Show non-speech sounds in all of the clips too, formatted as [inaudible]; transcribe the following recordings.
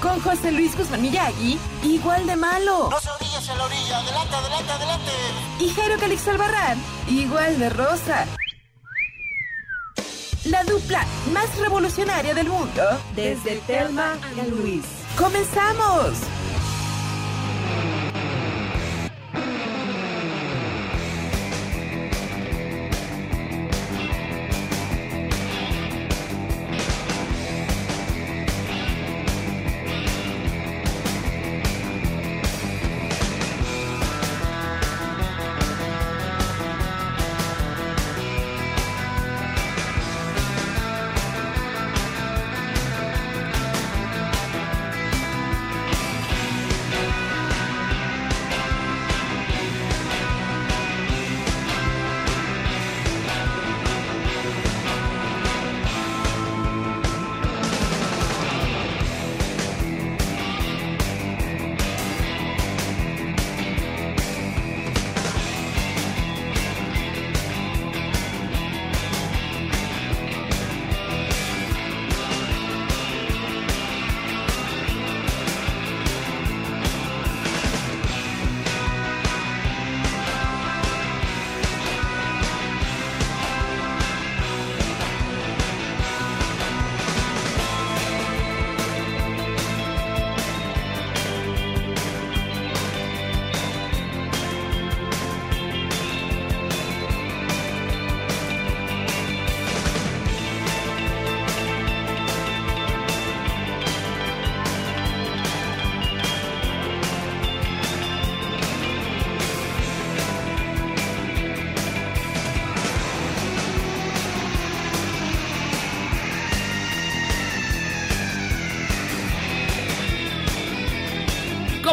con José Luis Guzmán Miyagi, igual de malo. No se orillas en la orilla, adelante, adelante, adelante. Y Jairo Calix Albarrán, igual de rosa. La dupla más revolucionaria del mundo. Desde Telma a Luis. ¡Comenzamos!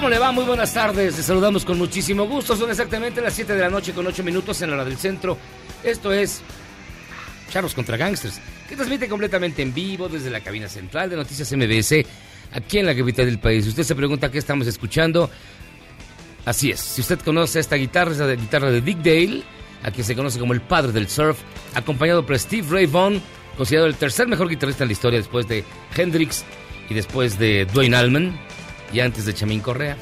¿Cómo le va? Muy buenas tardes. Les saludamos con muchísimo gusto. Son exactamente las 7 de la noche con 8 minutos en la hora del centro. Esto es Charlos contra Gangsters, que transmite completamente en vivo desde la cabina central de Noticias MBS, aquí en la capital del país. Usted se pregunta qué estamos escuchando. Así es. Si usted conoce esta guitarra, es la guitarra de Dick Dale, a quien se conoce como el padre del surf, acompañado por Steve Ray Vaughan, considerado el tercer mejor guitarrista en la historia después de Hendrix y después de Dwayne Allman y antes de Chamín Correa.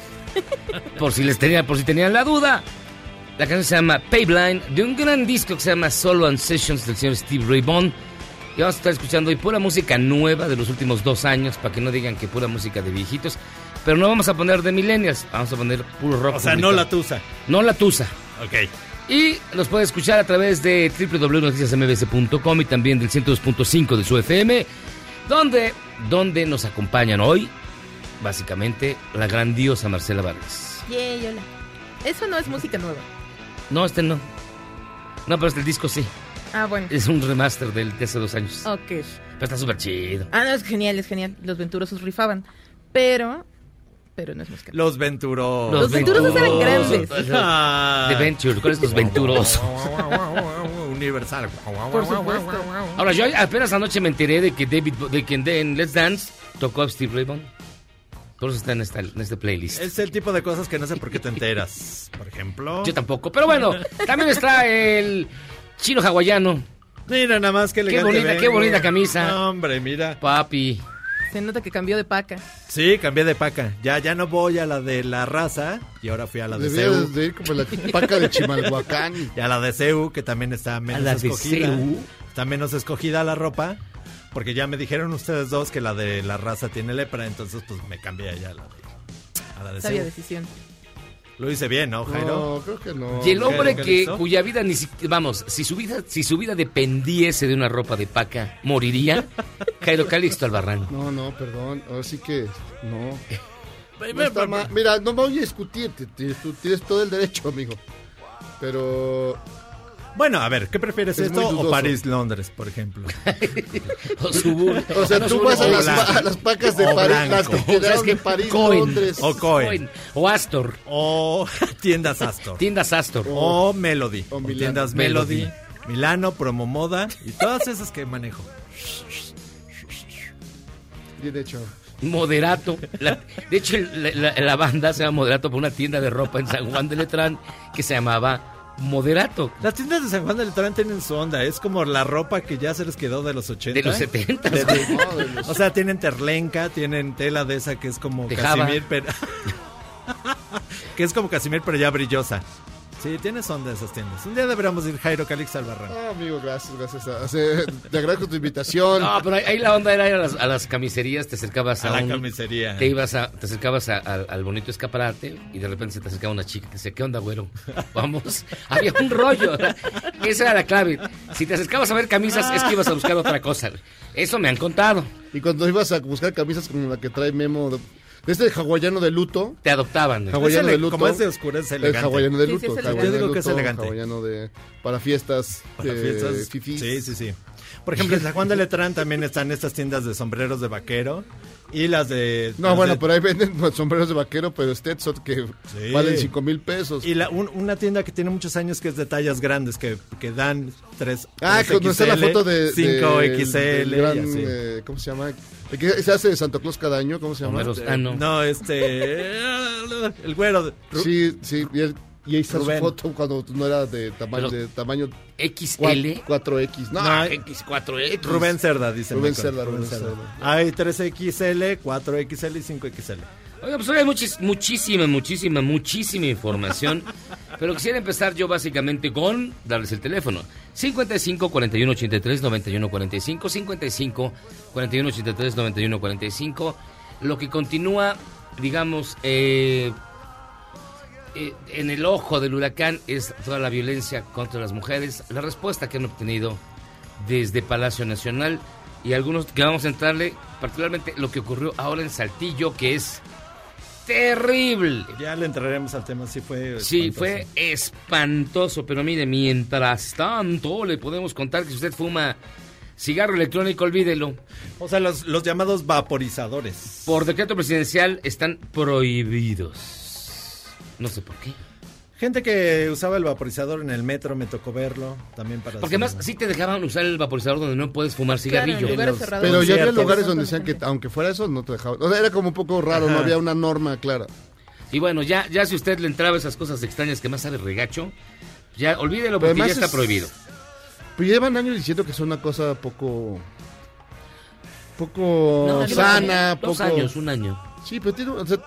Por si les tenía, por si tenían la duda. La canción se llama Payblind de un gran disco que se llama Solo and Sessions del señor Steve Ray Vaughan. Y vamos a estar escuchando hoy pura música nueva de los últimos dos años, para que no digan que pura música de viejitos. Pero no vamos a poner de millennials, vamos a poner puro rock. O sea, no la tusa. No la tusa. Ok. Y nos puede escuchar a través de www.noticiasmbs.com y también del 102.5 de su FM, donde, donde nos acompañan hoy, básicamente, la grandiosa Marcela Vargas. Yay, hola. Eso no es música nueva. No, este no. No, pero este el disco sí. Ah, bueno. Es un remaster del, de hace dos años. Ok. Pero está súper chido. Ah, no, es genial, es genial. Los venturosos rifaban. Pero, pero no es música. Los Venturos. Los Venturosos eran grandes. Ah. The Venture, ¿cuáles los Venturosos? Universal. Por supuesto. Ahora, yo apenas anoche me enteré de que David, de que en Let's Dance tocó a Steve Ray Vaughan. Por eso está en, esta, en este playlist. Es el tipo de cosas que no sé por qué te enteras. Por ejemplo. Yo tampoco. Pero bueno, también está el chino hawaiano. Mira, nada más que elegante bonita- qué bonita camisa. No, hombre, mira. Papi. Se nota que cambió de paca. Sí, cambié de paca. Ya, ya no voy a la de la raza. Y ahora fui a la de CEU. de ir como la paca de Chimalhuacán. [laughs] Y a la de CEU, que también está menos la de escogida. CEU? Está menos escogida la ropa. Porque ya me dijeron ustedes dos que la de la raza tiene lepra. Entonces, pues me cambié ya a la de, a la de Sabia CEU. decisión. Lo hice bien, ¿no, Jairo? No, creo que no. Y el hombre ¿Jairo que, cuya vida ni siquiera, vamos, si su vida, si su vida dependiese de una ropa de paca, moriría. [laughs] Jairo Calixto Albarrán. No, no, perdón. Ahora sí que no. [laughs] No está mal. Mira, no voy a discutir. Tú tienes todo el derecho, amigo. Pero Bueno, a ver, ¿qué prefieres Es esto o. París-Londres, por ejemplo? [laughs] O Subur- O sea, tú vas a las, a las pacas de O París, blanco. las que O sea, es quedaron que en París, Cohen. Londres. O Cohen. O Astor. O [laughs] tiendas Astor. Tiendas Astor. O Melody. O tiendas Melody. Melody, Milano, Promo Moda y todas esas que manejo. Bien hecho. Moderato. La- de hecho, la, la- la banda se llama Moderato por una tienda de ropa en San Juan de Letrán que se llamaba Moderato. Las tiendas de San Juan del Letrán tienen su onda. Es como la ropa que ya se les quedó de los 80. De los 70. De- de- No, de los- o sea, tienen terlenca, tienen tela de esa que es como. Casimir, pero... [laughs] que es como Casimir, pero ya brillosa. Sí, tienes onda esas tiendas. Un día deberíamos ir Jairo Calix Albarrán. Ah, amigo, gracias, gracias. a- hace- [laughs] Te agradezco tu invitación. No, pero ahí, ahí la onda era ir a las, a las camiserías, te acercabas a, A la un- camisería. Te ibas a, te acercabas a- al- al bonito escaparate y de repente se te acercaba una chica que dice, ¿qué onda, güero? Vamos. [laughs] Había un rollo. ¿verdad? Esa era la clave. Si te acercabas a ver camisas, es que ibas a buscar otra cosa. Eso me han contado. Y cuando ibas a buscar camisas como la que trae Memo, este hawaiano de luto. Te adoptaban. güey. Hawaiano de luto. como es de oscuro, es El elegante. hawaiano de Sí, sí, luto. es hawaiano elegante. Yo digo de que es elegante. Hawaiano de, para fiestas. Para eh, fiestas. fifís. Sí, sí, sí. Por ejemplo, en San Juan de Letrán también están estas tiendas de sombreros de vaquero y las de... No, las bueno, de- pero ahí venden [laughs] sombreros de vaquero, pero Stetson que Sí. valen 5 mil pesos. Y la, un- una tienda que tiene muchos años que es de tallas grandes, que, que dan 3 Ah, cuando está la foto de... 5 de- XL del y gran, así. eh, ¿Cómo se llama? El que se hace de Santa Claus cada año, ¿cómo se llama? Homeros- ah, no. No, este... [laughs] el güero. de- Sí, sí, y, él- y ahí está Rubén. su foto cuando no era de tamaño, de tamaño XL. 4, x No, No, X4X. Rubén Cerda, dice Rubén Michael. Cerda, Rubén Cerda. Hay 3XL, 4XL y 5XL. Oiga, pues hay muchis- muchísima, muchísima, muchísima información. [laughs] pero quisiera empezar yo básicamente con darles el teléfono. 55 41 83 91 45 55 41 83 91 45 Lo que continúa, digamos, eh, eh, en el ojo del huracán es toda la violencia contra las mujeres. La respuesta que han obtenido desde Palacio Nacional y algunos que vamos a entrarle, particularmente lo que ocurrió ahora en Saltillo, que es terrible. Ya le entraremos al tema, sí fue... Sí, espantoso. fue espantoso, pero mire, mientras tanto le podemos contar que si usted fuma cigarro electrónico, olvídelo. O sea, los, los llamados vaporizadores. Por decreto presidencial están prohibidos. No sé por qué. Gente que usaba el vaporizador en el metro, me tocó verlo también para... Porque además sí te dejaban usar el vaporizador donde no puedes fumar cigarrillo. Claro, en lugares los- cerrados. Pero ya había lugares donde decían que aunque fuera eso, no te dejaban. O sea, era como un poco raro, no había una norma clara. Y bueno, ya, ya si usted le entraba esas cosas extrañas que más sabe regacho, ya olvídelo porque ya está es- prohibido. Pero llevan años diciendo que es una cosa poco. poco No, sana, Dos poco. años, un año. Sí, pero tiene. o sea,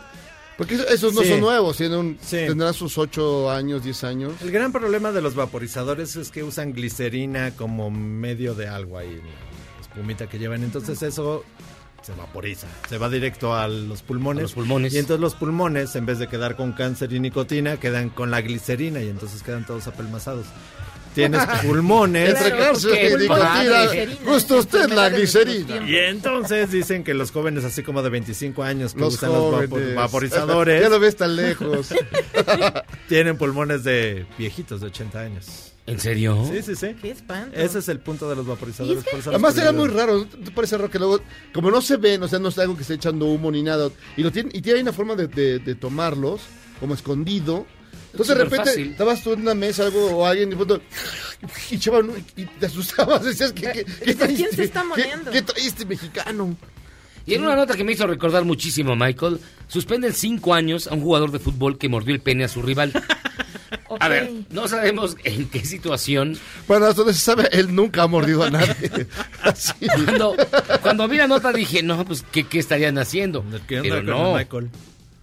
porque eso- esos no Sí. son nuevos, tienen Sí. tendrán sus 8 años, 10 años. El gran problema de los vaporizadores es que usan glicerina como medio de algo ahí, la espumita que llevan. Entonces eso se vaporiza, se va directo a los pulmones. A los pulmones. Y entonces los pulmones, en vez de quedar con cáncer y nicotina, quedan con la glicerina y entonces quedan todos apelmazados. Tienes [laughs] pulmones. Entre glicerina, Justo usted la glicerina. Y entonces dicen que los jóvenes así como de 25 años que Los usan los jóvenes. vapo- vaporizadores [laughs] ya lo ves tan lejos. [laughs] tienen pulmones de viejitos de 80 años. ¿En serio? Sí, sí, sí. Qué espanto. Ese es el punto de los vaporizadores. Es que- los Además era muy raro, ¿no te parece raro que luego, como no se ven, o sea, no es algo que esté echando humo ni nada, y lo tienen, y tiene una forma de, de- de tomarlos, como escondido. Entonces de repente fácil. estabas tú en una mesa algo o alguien y, de pronto, y, echaban, y te asustabas, [laughs] decías que, que, ¿quién traíste? se está ¿Qué- moneando? ¿Qué, traíste mexicano? Y en una nota que me hizo recordar muchísimo a Michael, suspenden cinco años a un jugador de fútbol que mordió el pene a su rival. [laughs] A ver, no sabemos en qué situación. Bueno, hasta donde se sabe, él nunca ha mordido a nadie. [laughs] Así. Cuando, cuando vi la nota dije, no, pues, ¿qué, qué estarían haciendo? ¿Qué onda Pero con no, Michael?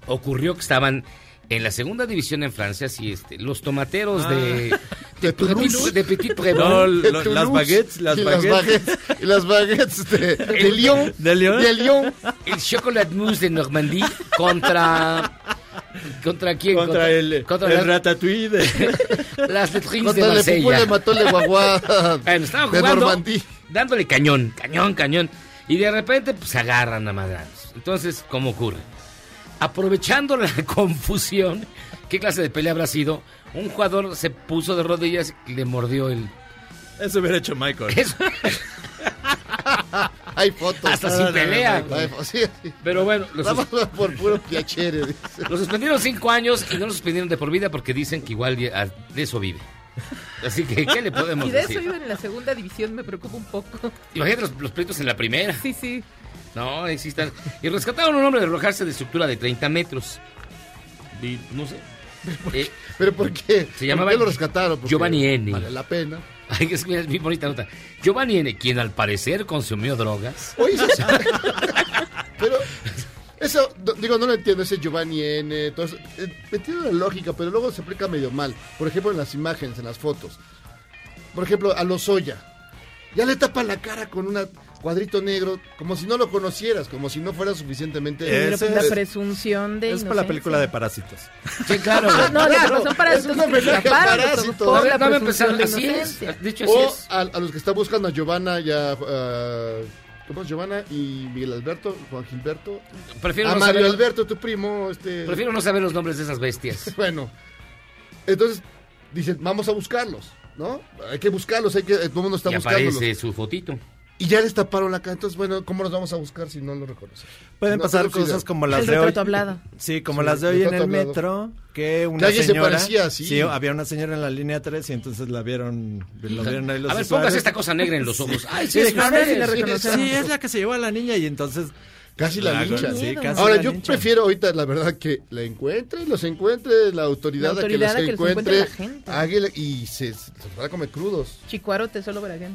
ocurrió que estaban en la segunda división en Francia, sí, este, los tomateros [laughs] de, de, De Toulouse. Petit- de Petit No, Prévent. lo- las baguettes, las y baguettes. Las baguettes, y las baguettes de, de Lyon. ¿De? De Lyon. el chocolate mousse de Normandie contra ¿Contra quién? Contra, el, contra el las- ratatouille de... [laughs] las Letrins de Contra el Marsella. le mató el Guaguá Bueno, estaban de Normandía. dándole cañón, cañón, cañón. Y de repente, pues, agarran a madrazos. Entonces, ¿cómo ocurre? Aprovechando la [laughs] confusión, ¿qué clase de pelea habrá sido? Un jugador se puso de rodillas y le mordió el... Eso hubiera hecho Michael. Eso, [laughs] Hay fotos. hasta sin pelea. Sí, sí. Pero bueno, los, por puro piacere. dice. los suspendieron cinco años y no los suspendieron de por vida porque dicen que igual de eso vive. Así que, ¿qué le podemos [laughs] Y de eso decir? iban en la segunda división, me preocupa un poco. Imagínate los, los pleitos en la primera. Sí, sí. No, están. Y rescataron a un hombre de arrojarse de estructura de 30 metros. Y, no sé. Eh, ¿Pero por qué? Se llamaba ¿Por qué lo rescataron? Porque Giovanni Eni. Vale la pena. ay, es, mira, es muy bonita nota. Giovanni N., quien al parecer consumió drogas. Oye, eso. [laughs] [laughs] Pero eso, digo, no lo entiendo, ese Giovanni N. Todo eso. Eh, entiendo la lógica, pero luego se aplica medio mal. Por ejemplo, en las imágenes, en las fotos. Por ejemplo, a Lozoya. Ya le tapan la cara con un cuadrito negro, como si no lo conocieras, como si no fuera suficientemente... Eh, pues la es- presunción de Es por la película de Parásitos. Sí, claro. Ah, [laughs] no, Claro, son para es Parásitos. No, la no, no, empezar, de así es. inocencia. Dicho así O es. a, a los que están buscando a Giovanna y a... ah, ¿Cómo es Giovanna? Y Miguel Alberto, Juan Gilberto. Prefiero A no, Mario saber, Alberto, tu primo, este... prefiero no saber los nombres de esas bestias. [laughs] Bueno, entonces dicen, vamos a buscarlos, ¿no? Hay que buscarlos, hay que, todo el mundo está y buscándolos. aparece su fotito. Y ya les taparon la cara, entonces, bueno, ¿cómo los vamos a buscar si no los reconocen? Pueden No pasar cosas como las El de hoy. hablado. Sí, como Sí, las de hoy en el hablado. metro, que una Que alguien se señora... parecía así. Sí, había una señora en la línea 3 y entonces la vieron, lo vieron ahí los A ver, póngase esta cosa negra en los ojos. Ay, sí, Sí, es a ver si la Sí. Sí, es la que se llevó a la niña y entonces... Casi la Ah, linchan. Sí, casi Ahora, la yo linchan. prefiero ahorita, la verdad, que la encuentre, los encuentre, la autoridad, La a que autoridad los a que los encuentre, encuentre la gente. hágale- y se, se van a comer crudos. Chicuarote solo para qué.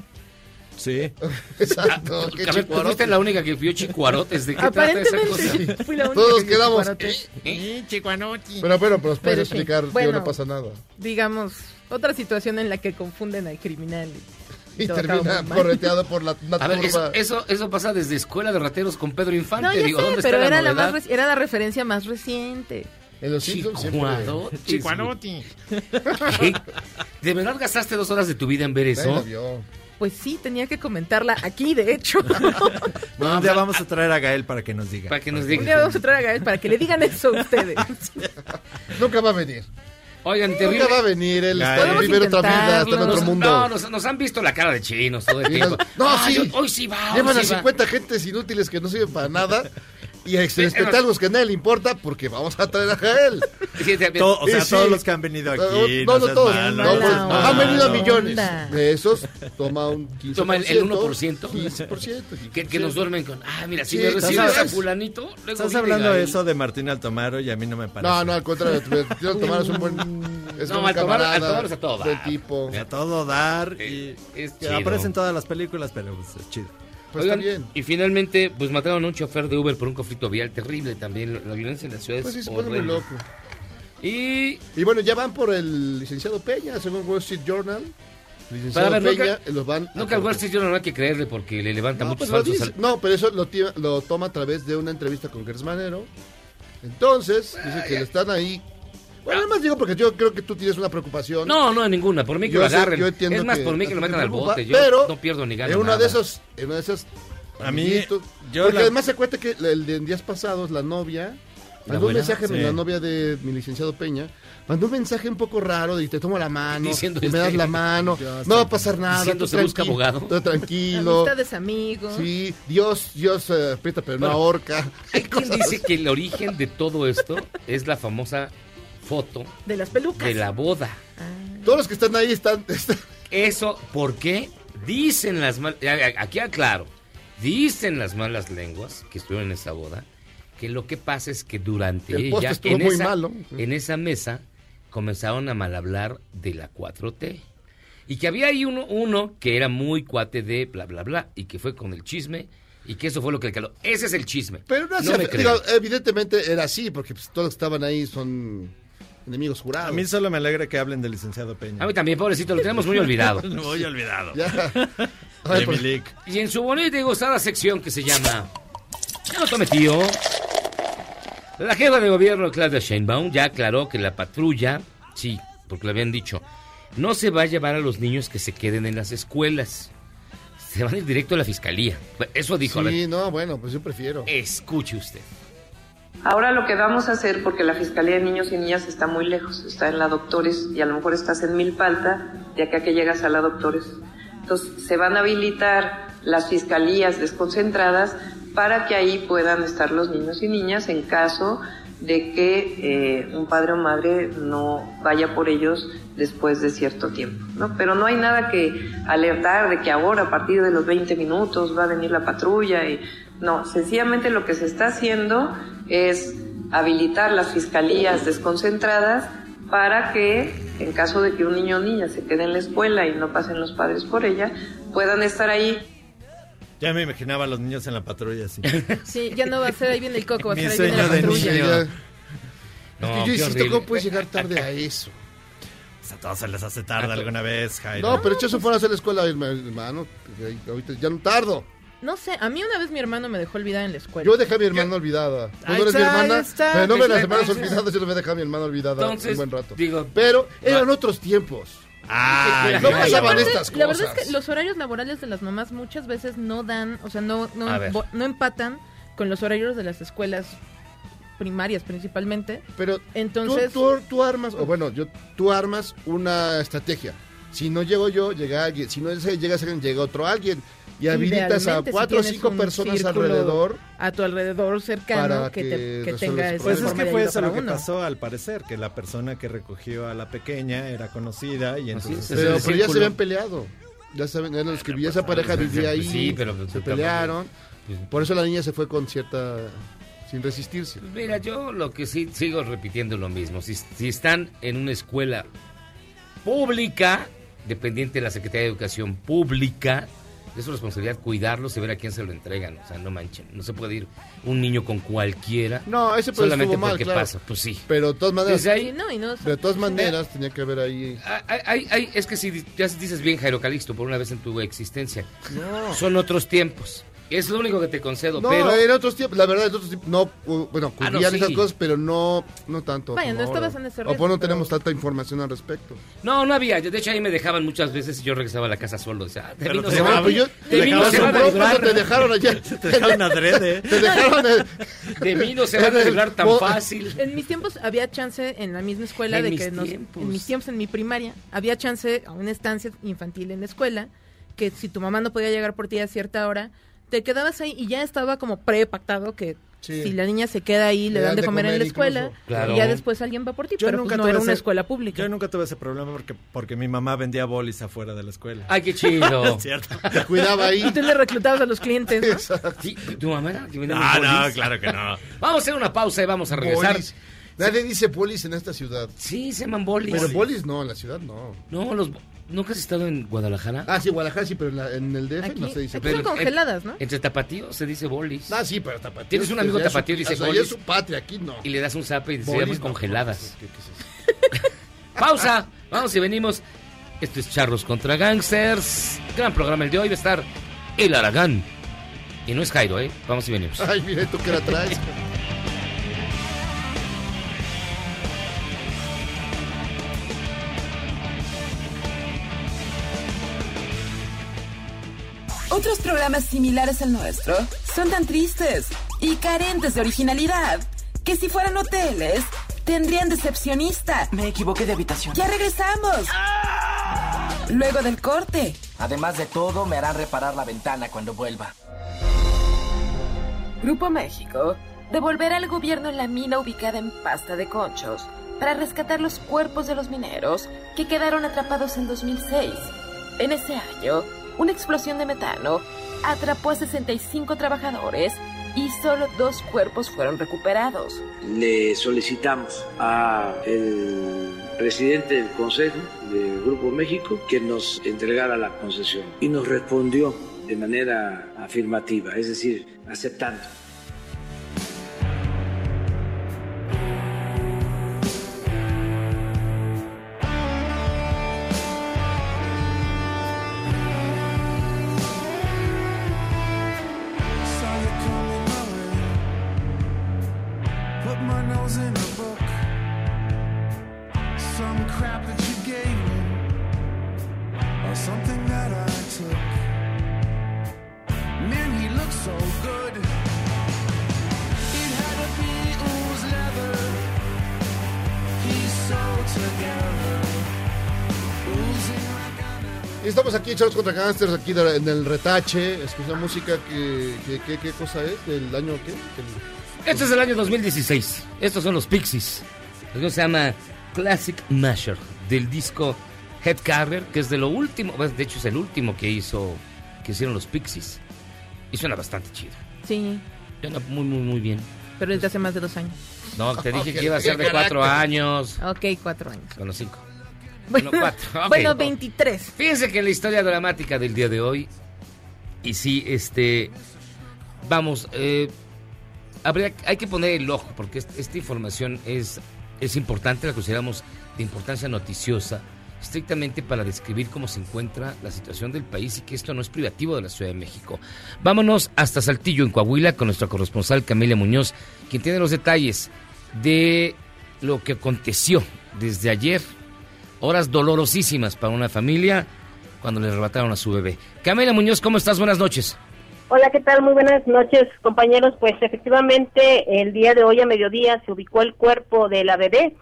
Sí. [laughs] Exacto, qué A ver, tú chicuarote. fuiste la única que vio chicuarotes. ¿De qué trata esa cosa? Aparentemente fui la única Todos que quedamos... chicuarotes. ¿Eh? Pero bueno, pero nos puedes Pero explicar que bueno. no pasa nada. Digamos, otra situación en la que confunden al criminal. Y todo termina correteado por la una A ver, eso, eso, eso pasa desde Escuela de Rateros con Pedro Infante. No, ya Digo, sé, ¿dónde pero está era la la, más era la referencia más reciente. En los. ¿Qué? ¿De verdad gastaste dos horas de tu vida en ver la eso? Pues sí, tenía que comentarla aquí, de hecho. Bueno, [laughs] un día vamos a traer a Gael para que nos diga. Para que nos Un día vamos a traer a Gael para que le digan eso a ustedes. [laughs] Nunca va a venir. Oigan, terrible. Nunca va a venir. Él está en otra vida, está en otro mundo. no, nos, nos han visto la cara de chinos todo el tiempo. no, Ah, sí. hoy sí va. hoy Llevan a sí va. 50 gentes inútiles que no sirven para nada. Y a Eh, espectáculos que a nadie le importa porque vamos a traer a Jael. [laughs] Sí, sí, To- o sea, sí. todos los que han venido aquí. no, no, seas todos. malo, no, no pues, han venido a millones. De esos, toma un 15%. Toma el- el 1%. 15%. Que, que nos duermen con. Ah, mira, si Sí, me recibes a Fulanito. luego Estás hablando de eso de Martín Altomaro y a mí no me parece. No, no, al contrario. Quiero tomar es un buen. Es No, un al tomar- camarada, al tomar es a todo dar. tipo. A todo dar y Es chido. aparece en todas las películas, pero pues, es chido. Pues Oigan, está bien. Y finalmente, pues mataron a un chofer de Uber por un conflicto vial terrible también. La violencia en la ciudad Pues sí, es se pone muy loco. Y Y bueno, ya van por el licenciado Peña, según Wall Street Journal. Licenciado Para ver, Peña, nunca- los van. nunca al Wall. Street Journal no hay que creerle porque le levanta No, muchos pues falsos. dice. al- no, pero eso lo, tira- lo toma a través de una entrevista con Gersmanero. Entonces, dice que le están ahí. Bueno, nada más digo porque yo creo que tú tienes una preocupación. No, no, ninguna. Por mí que Yo lo sé- agarren. yo entiendo es más, que por mí que lo metan al bote. Yo pero no pierdo ni gano En una nada. de esos, en una de esas. A mí, yo porque la- además se cuenta que el de días pasados, la novia. ¿La Mandó un mensaje, Sí. la novia de mi licenciado Peña. Mandó un mensaje un poco raro de te tomo la mano, Diciendo y me das este- la mano, no va a pasar nada. diciendo tú se busca abogado. [laughs] Todo tranquilo. Amistades, amigos. Sí, Dios, Dios eh, aprieta pero no Bueno. ahorca. Hay [laughs] quien dice que el origen de todo esto es la famosa foto De las pelucas. de la boda. Todos los que están ahí están, [laughs] están- Eso, ¿por qué? Dicen las malas... Aquí aclaro. Dicen las malas lenguas que estuvieron en esa boda que lo que pasa es que durante El ella, estuvo en, muy esa, malo. en esa mesa, comenzaron a mal hablar de la 4T. Y que había ahí uno, uno que era muy cuate de bla, bla, bla, y que fue con el chisme, y que eso fue lo que le caló. Ese es el chisme. Pero no, no me digo, evidentemente era así, porque pues, todos estaban ahí son enemigos jurados. A mí solo me alegra que hablen del licenciado Peña. A mí también, pobrecito, lo tenemos muy olvidado. [laughs] Muy olvidado. Ya. [laughs] Ay, pues. Y en su bonita y gozada sección que se llama... Ya no tome tío. La jefa de gobierno, Claudia Sheinbaum, ya aclaró que la patrulla, sí, porque le habían dicho, no se va a llevar a los niños que se queden en las escuelas. Se van a ir directo a la fiscalía. Eso dijo. a ver, Sí, no, bueno, pues yo prefiero. escuche usted. Ahora lo que vamos a hacer, porque la Fiscalía de Niños y Niñas está muy lejos, está en la Doctores y a lo mejor estás en Milpalta, de acá que llegas a la Doctores. Entonces se van a habilitar las fiscalías desconcentradas para que ahí puedan estar los niños y niñas en caso de que eh, un padre o madre no vaya por ellos después de cierto tiempo, ¿no? Pero no hay nada que alertar de que ahora a partir de los 20 minutos va a venir la patrulla y no, sencillamente lo que se está haciendo es habilitar las fiscalías desconcentradas para que en caso de que un niño o niña se quede en la escuela y no pasen los padres por ella, puedan estar ahí Ya me imaginaba a los niños en la patrulla así. [laughs] Sí, ya no va a ser ahí viene el coco, va a ser ahí viene la sueño de patrulla. niño. No, yo insisto. ¿cómo puedes llegar tarde a eso? Pues a todos se les hace tarde alguna vez, Jairo. No, pero eso fuera a hacer la escuela, hermano. Ahorita ya no tardo. No sé, a mí una vez mi hermano me dejó olvidada en la escuela. Yo dejé a mi hermana olvidada. Tú Ahí no eres mi hermana. está. pero no me las semanas entonces- olvidadas, yo no me dejé a mi hermana olvidada Entonces, un buen rato. digo, pero eran otros tiempos. Ay, No pasaban aparte, estas La verdad es cosas. que los horarios laborales de las mamás muchas veces no dan, o sea, no, no, A no empatan con los horarios de las escuelas primarias principalmente. Pero Entonces- tú, tú, tú armas, o bueno, yo, tú armas una estrategia. Si no llego yo, llega alguien. Si no llega alguien, llega otro alguien. Y habilitas a si cuatro o cinco personas alrededor. A tu alrededor cercano Para que, que te, que tenga Pues es que fue eso lo que uno. pasó al parecer, que la persona que recogió a la pequeña era conocida y entonces... es, Pero, ya se habían peleado. Ya saben, eran los que vivía esa pareja vivía ahí. Sí, pero- se pelearon. Pues- Por eso la niña se fue con cierta. sin resistirse. Pues Mira, yo lo que sí sigo repitiendo lo mismo. Si, si están en una escuela pública, dependiente de la Secretaría de Educación Pública, es su responsabilidad cuidarlos y ver a quién se lo entregan. O sea, no manchen. No se puede ir un niño con cualquiera. No, ese pues solamente mal, porque claro. pasa. Pues sí. Pero de todas maneras. Desde ahí- Sí, no, y no- De todas maneras, tenía que haber ahí. Hay- hay- hay- es que si ya dices bien, Jairo Calixto, por una vez en tu existencia, No. son otros tiempos. Es lo único que te concedo, No, pero... en otros tiempos, la verdad, en otros tiempos, no, bueno, Ah, no, cubrían sí. esas cosas, pero no, no tanto. Vaya, no estabas en ese O pues no pero- tenemos tanta información al respecto. No, no había. De hecho, ahí me dejaban muchas veces y yo regresaba a la casa solo. O sea, te se dejaban- va yo- de mí no Por se van a librar. te dejaron allá. [laughs] Te dejaron adrede. Te dejaron. eh, [laughs] De mí no se van a librar tan fácil. En mis tiempos había chance en la misma escuela En de que nos, tiempos. en mis tiempos en mi primaria había chance a una estancia infantil en la escuela que si tu mamá no podía llegar por ti a cierta hora te quedabas ahí y ya estaba como prepactado que Sí. si la niña se queda ahí le, dan de comer, en la escuela. Claro. y ya después alguien va por ti pero pues no era una escuela pública Yo nunca tuve ese problema porque, porque mi mamá vendía bolis afuera de la escuela. Ay, qué chido. [laughs] Es cierto. Te cuidaba ahí. [laughs] y tú le reclutabas a los clientes ¿no? Exacto. Sí, ¿Tu mamá era? Ah, no, claro que no. [laughs] Vamos a hacer una pausa y vamos a regresar. Bolis. Nadie dice bolis en esta ciudad. Sí, se llaman bolis. Pero bolis no, en la ciudad no. No, los... ¿Nunca has estado en Guadalajara? Ah, sí, Guadalajara sí, pero en, la- en el DF aquí, no se dice aquí son congeladas ¿no? Entre tapatíos se dice bolis. Ah, sí, pero tapatío. Tienes un amigo tapatío y dice o sea, ya bolis. es su patria, aquí no. Y le das un zape y se Bolis, llaman no, congeladas. ¿qué- qué es eso? [laughs] Pausa. Vamos y venimos. Esto es Charros contra Gangsters. Gran programa el de hoy. Va a estar El Aragán. Y no es Jairo, ¿eh? Vamos y venimos. Ay, mira, tú que la traes. [laughs] Otros programas similares al nuestro son tan tristes y carentes de originalidad que si fueran hoteles tendrían decepcionista. Me equivoqué de habitación. Ya regresamos. Luego del corte. Además de todo, me harán reparar la ventana cuando vuelva. Grupo México devolverá al gobierno la mina ubicada en Pasta de Conchos para rescatar los cuerpos de los mineros que quedaron atrapados en 2006. En ese año, una explosión de metano atrapó a 65 trabajadores y solo dos cuerpos fueron recuperados. le solicitamos a el presidente del Consejo del Grupo México que nos entregara la concesión y nos respondió de manera afirmativa, es decir, aceptando. Charles contra Gangsters, aquí de- en el retache, escuchando música que, que- que- ¿qué cosa es? ¿Del año qué? El- Este es el año 2016. Estos son los Pixies. Que se llama Classic Masher del disco Head Carrier, que es de lo último, de hecho es el último que hizo, que hicieron los Pixies. Y suena bastante chido. Sí, Suena muy, muy, muy bien. pero desde hace más de dos años. No, te dije que [laughs] iba a ser de cuatro años. Ok, cuatro años. Bueno, cinco. Bueno, cuatro. ok. bueno 23. Fíjense que la historia dramática del día de hoy, y sí, este, vamos, eh, habría, hay que poner el ojo, porque est- esta información es, es importante, la consideramos de importancia noticiosa, estrictamente para describir cómo se encuentra la situación del país y que esto no es privativo de la Ciudad de México. Vámonos hasta Saltillo, en Coahuila, con nuestra corresponsal Camelia Muñoz, quien tiene los detalles de lo que aconteció desde ayer horas dolorosísimas para una familia cuando le arrebataron a su bebé. Camila Muñoz, ¿cómo estás? Buenas noches. Hola, ¿qué tal? Muy buenas noches, compañeros. Pues efectivamente, el día de hoy a mediodía se ubicó el cuerpo de la bebé,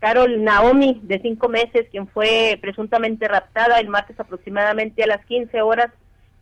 Carol Naomi, de cinco meses, quien fue presuntamente raptada el martes aproximadamente a las 15 horas,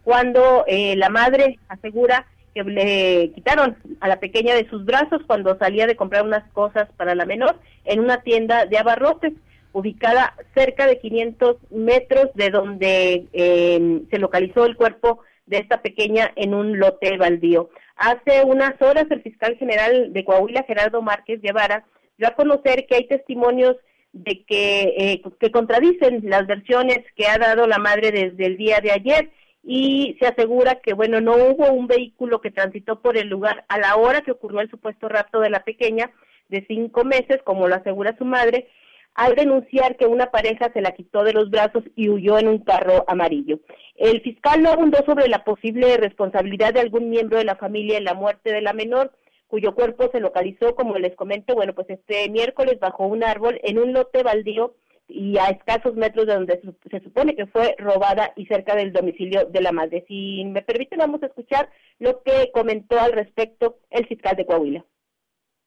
cuando eh, la madre asegura que le quitaron a la pequeña de sus brazos cuando salía de comprar unas cosas para la menor en una tienda de abarrotes ubicada cerca de 500 metros de donde eh, se localizó el cuerpo de esta pequeña en un lote baldío. Hace unas horas el fiscal general de Coahuila, Gerardo Márquez Guevara, dio a conocer que hay testimonios de que, eh, que contradicen las versiones que ha dado la madre desde el día de ayer y se asegura que, bueno, no hubo un vehículo que transitó por el lugar a la hora que ocurrió el supuesto rapto de la pequeña de cinco meses, como lo asegura su madre, al denunciar que una pareja se la quitó de los brazos y huyó en un carro amarillo. El fiscal no abundó sobre la posible responsabilidad de algún miembro de la familia en la muerte de la menor, cuyo cuerpo se localizó, como les comento, bueno, pues este miércoles bajo un árbol en un lote baldío y a escasos metros de donde se supone que fue robada y cerca del domicilio de la madre. Si me permite, vamos a escuchar lo que comentó al respecto el fiscal de Coahuila.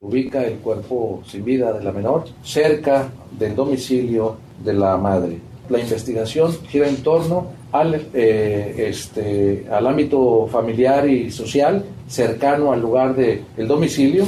Ubica el cuerpo sin vida de la menor cerca del domicilio de la madre. La investigación gira en torno al, eh, este, al ámbito familiar y social cercano al lugar del domicilio.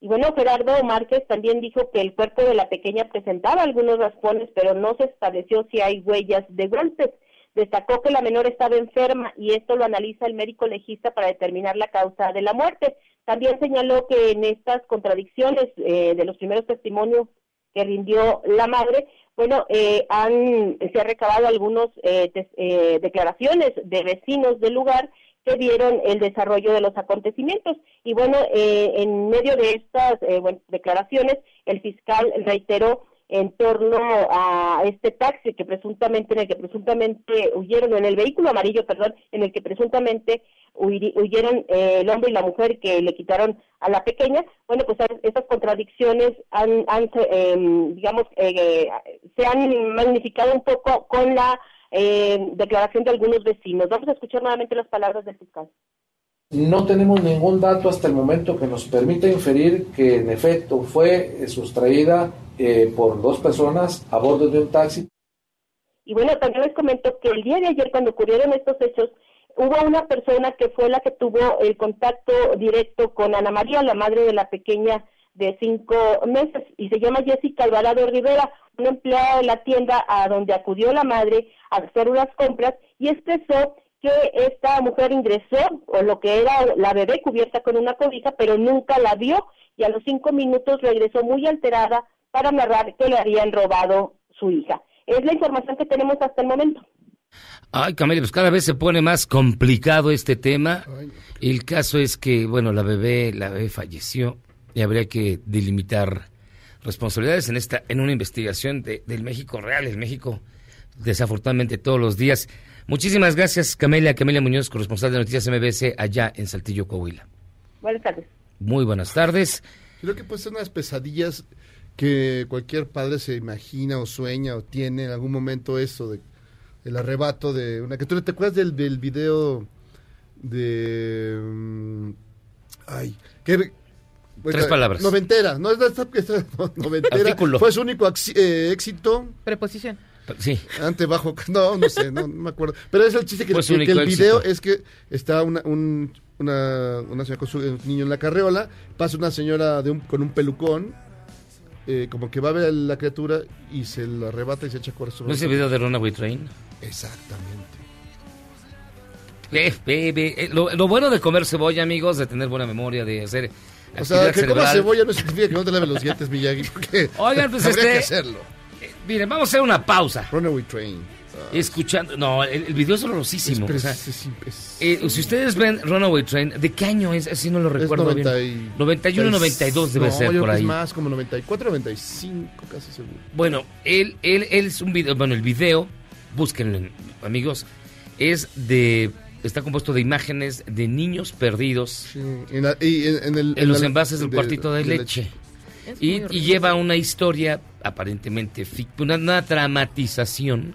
Y bueno, Gerardo Márquez también dijo que el cuerpo de la pequeña presentaba algunos raspones, pero no se estableció si hay huellas de golpes. Destacó que la menor estaba enferma y esto lo analiza el médico legista para determinar la causa de la muerte. También señaló que en estas contradicciones eh, de los primeros testimonios que rindió la madre, bueno, eh, han, se ha recabado algunas declaraciones de vecinos del lugar que vieron el desarrollo de los acontecimientos. Y bueno, eh, en medio de estas eh, declaraciones, el fiscal reiteró en torno a este taxi que presuntamente, en el que presuntamente huyeron, en el vehículo amarillo, perdón, en el que presuntamente huyeron eh, el hombre y la mujer que le quitaron a la pequeña. Bueno, pues estas contradicciones han, eh, digamos, eh, se han magnificado un poco con la eh, declaración de algunos vecinos. Vamos a escuchar nuevamente las palabras del fiscal. No tenemos ningún dato hasta el momento que nos permita inferir que en efecto fue eh, sustraída eh, por dos personas a bordo de un taxi. Y bueno, también les comento que el día de ayer, cuando ocurrieron estos hechos, hubo una persona que fue la que tuvo el contacto directo con Ana María, la madre de la pequeña de cinco meses, y se llama Jessica Alvarado Rivera, una empleada de la tienda a donde acudió la madre a hacer unas compras y expresó que esta mujer ingresó con lo que era la bebé cubierta con una cobija, pero nunca la vio y a los cinco minutos regresó muy alterada para narrar que le habían robado su hija. Es la información que tenemos hasta el momento. Ay, Camila, pues cada vez se pone más complicado este tema. El caso es que, bueno, la bebé, la bebé falleció y habría que delimitar responsabilidades en esta, en una investigación de- del México real, el México desafortunadamente todos los días. Muchísimas gracias, Camelia, Camelia Muñoz, corresponsal de Noticias MBS allá en Saltillo, Coahuila. Buenas tardes. Muy buenas tardes. Creo que puede ser unas pesadillas que cualquier padre se imagina o sueña o tiene en algún momento eso de el arrebato de una que tú te acuerdas del, del video de mm, ay que Tres palabras. noventera no es noventera Artículo. fue su único eh, éxito Preposición. Sí. Ante, bajo, no, no sé, no, no me acuerdo. Pero es el chiste que, Pues que- que el video éxito. es que está una, un, una, una señora con su niño en la carreola, pasa una señora de un, con un pelucón, eh, como que va a ver a la criatura y se lo arrebata y se echa corazón. ¿No es el video de Runaway Train? Exactamente. Ve, ve, ve. Eh, Lo, lo bueno de comer cebolla, amigos, de tener buena memoria, de hacer O sea, que comas cebolla no significa que no te laves los dientes, Miyagi, porque [laughs] Oigan, pues [laughs] habría este- que hacerlo. Miren, vamos a hacer una pausa. Runaway Train. Escuchando, no, el, el video es horrorosísimo. Es o sea, es eh, si ustedes ven Runaway Train, ¿de qué año es? Así no lo recuerdo 90 bien. y- 91, 92 debe no, ser yo por ahí. Es más, como 94, 95, casi seguro. Bueno, él, él, él es un video, bueno, el video, búsquenlo, amigos, es de, está compuesto de imágenes de niños perdidos En, la- y en- en el- en los la- envases del de- cuartito de, de leche. Es Y, y lleva una historia aparentemente, una, una dramatización